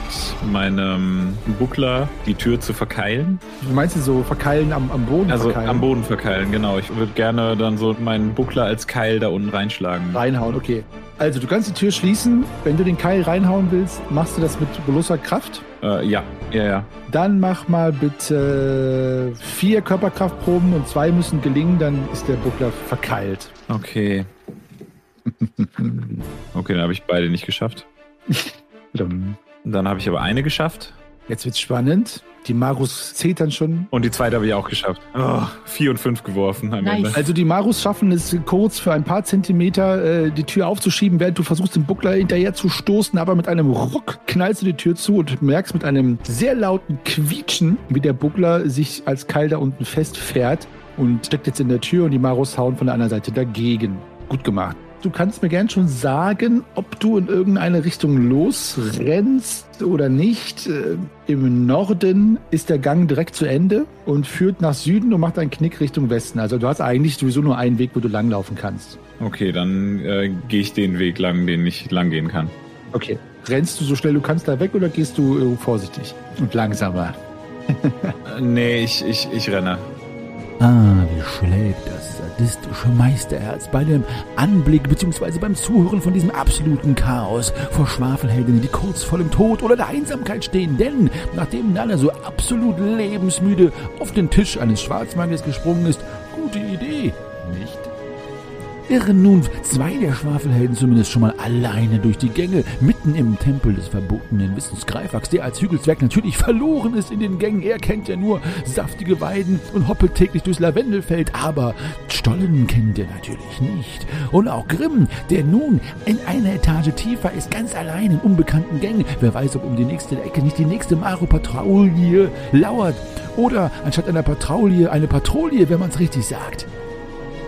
meinem Buckler die Tür zu verkeilen? Du meinst du so verkeilen am, am Boden? Also verkeilen? am Boden verkeilen, genau. Ich würde gerne dann so meinen Buckler als Keil da unten reinschlagen. Reinhauen, okay. Also du kannst die Tür schließen. Wenn du den Keil reinhauen willst, machst du das mit bloßer Kraft. Äh, ja, ja, ja. Dann mach mal bitte vier Körperkraftproben und zwei müssen gelingen, dann ist der Buckler verkeilt. Okay. [LAUGHS] okay, dann habe ich beide nicht geschafft. [LAUGHS] Dann habe ich aber eine geschafft. Jetzt wird's spannend. Die Marus zetern schon. Und die zweite habe ich auch geschafft. Oh, vier und fünf geworfen am Nice. Ende. Also die Marus schaffen es kurz für ein paar Zentimeter äh, die Tür aufzuschieben, während du versuchst, den Buckler hinterher zu stoßen, aber mit einem Ruck knallst du die Tür zu und merkst mit einem sehr lauten Quietschen, wie der Buckler sich als Keil da unten festfährt und steckt jetzt in der Tür und die Marus hauen von der anderen Seite dagegen. Gut gemacht. Du kannst mir gern schon sagen, ob du in irgendeine Richtung losrennst oder nicht. Äh, Im Norden ist der Gang direkt zu Ende und führt nach Süden und macht einen Knick Richtung Westen. Also du hast eigentlich sowieso nur einen Weg, wo du langlaufen kannst. Okay, dann äh, gehe ich den Weg lang, den ich lang gehen kann. Okay. Rennst du so schnell du kannst da weg oder gehst du äh, vorsichtig und langsamer? [LAUGHS] Äh, nee, ich, ich, ich renne. Ah, wie schlägt das sadistische Meisterherz bei dem Anblick bzw. beim Zuhören von diesem absoluten Chaos vor Schwafelheldinnen, die kurz vor dem Tod oder der Einsamkeit stehen. Denn nachdem Nana so absolut lebensmüde auf den Tisch eines Schwarzmagiers gesprungen ist, gute Idee, nicht? Irren nun zwei der Schwafelhelden zumindest schon mal alleine durch die Gänge, mitten im Tempel des verbotenen Wissens Greifax, der als Hügelzwerg natürlich verloren ist in den Gängen. Er kennt ja nur saftige Weiden und hoppelt täglich durchs Lavendelfeld, aber Stollen kennt er natürlich nicht. Und auch Grimm, der nun in einer Etage tiefer ist, ganz allein in unbekannten Gängen. Wer weiß, ob um die nächste Ecke nicht die nächste Maro-Patrouille lauert. Oder anstatt einer Patrouille eine Patrouille, wenn man es richtig sagt.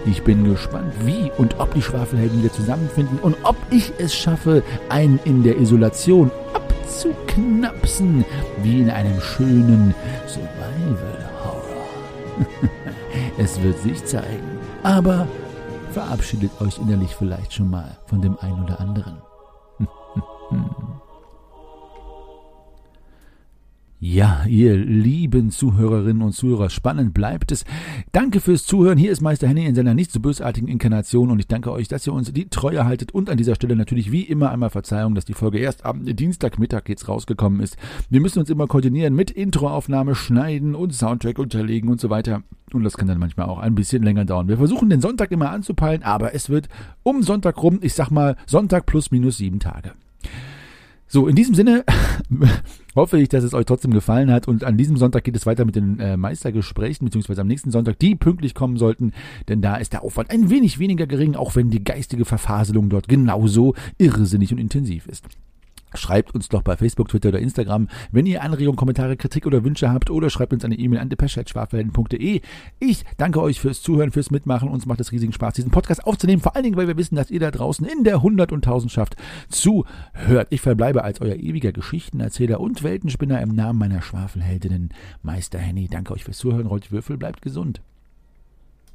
Ich bin gespannt, wie und ob die Schwafelhelden wieder zusammenfinden und ob ich es schaffe, einen in der Isolation abzuknapsen, wie in einem schönen Survival-Horror. [LAUGHS] es wird sich zeigen, aber verabschiedet euch innerlich vielleicht schon mal von dem einen oder anderen. [LAUGHS] Ja, ihr lieben Zuhörerinnen und Zuhörer, spannend bleibt es. Danke fürs Zuhören. Hier ist Meister Henny in seiner nicht so bösartigen Inkarnation und ich danke euch, dass ihr uns die Treue haltet und an dieser Stelle natürlich wie immer einmal Verzeihung, dass die Folge erst am Dienstagmittag jetzt rausgekommen ist. Wir müssen uns immer koordinieren mit Introaufnahme, Schneiden und Soundtrack unterlegen und so weiter. Und das kann dann manchmal auch ein bisschen länger dauern. Wir versuchen den Sonntag immer anzupeilen, aber es wird um Sonntag rum, ich sag mal Sonntag plus minus sieben Tage. So, in diesem Sinne [LAUGHS] hoffe ich, dass es euch trotzdem gefallen hat. Und an diesem Sonntag geht es weiter mit den äh, Meistergesprächen, beziehungsweise am nächsten Sonntag, die pünktlich kommen sollten. Denn da ist der Aufwand ein wenig weniger gering, auch wenn die geistige Verfaselung dort genauso irrsinnig und intensiv ist. Schreibt uns doch bei Facebook, Twitter oder Instagram, wenn ihr Anregungen, Kommentare, Kritik oder Wünsche habt oder schreibt uns eine E-Mail an depeche.schwafelhelden.de. Ich danke euch fürs Zuhören, fürs Mitmachen. Uns macht es riesigen Spaß, diesen Podcast aufzunehmen. Vor allen Dingen, weil wir wissen, dass ihr da draußen in der Hundert- und Tausendschaft zuhört. Ich verbleibe als euer ewiger Geschichtenerzähler und Weltenspinner im Namen meiner Schwafelheldinnen Meister Henny. Danke euch fürs Zuhören. Rollt Würfel, bleibt gesund.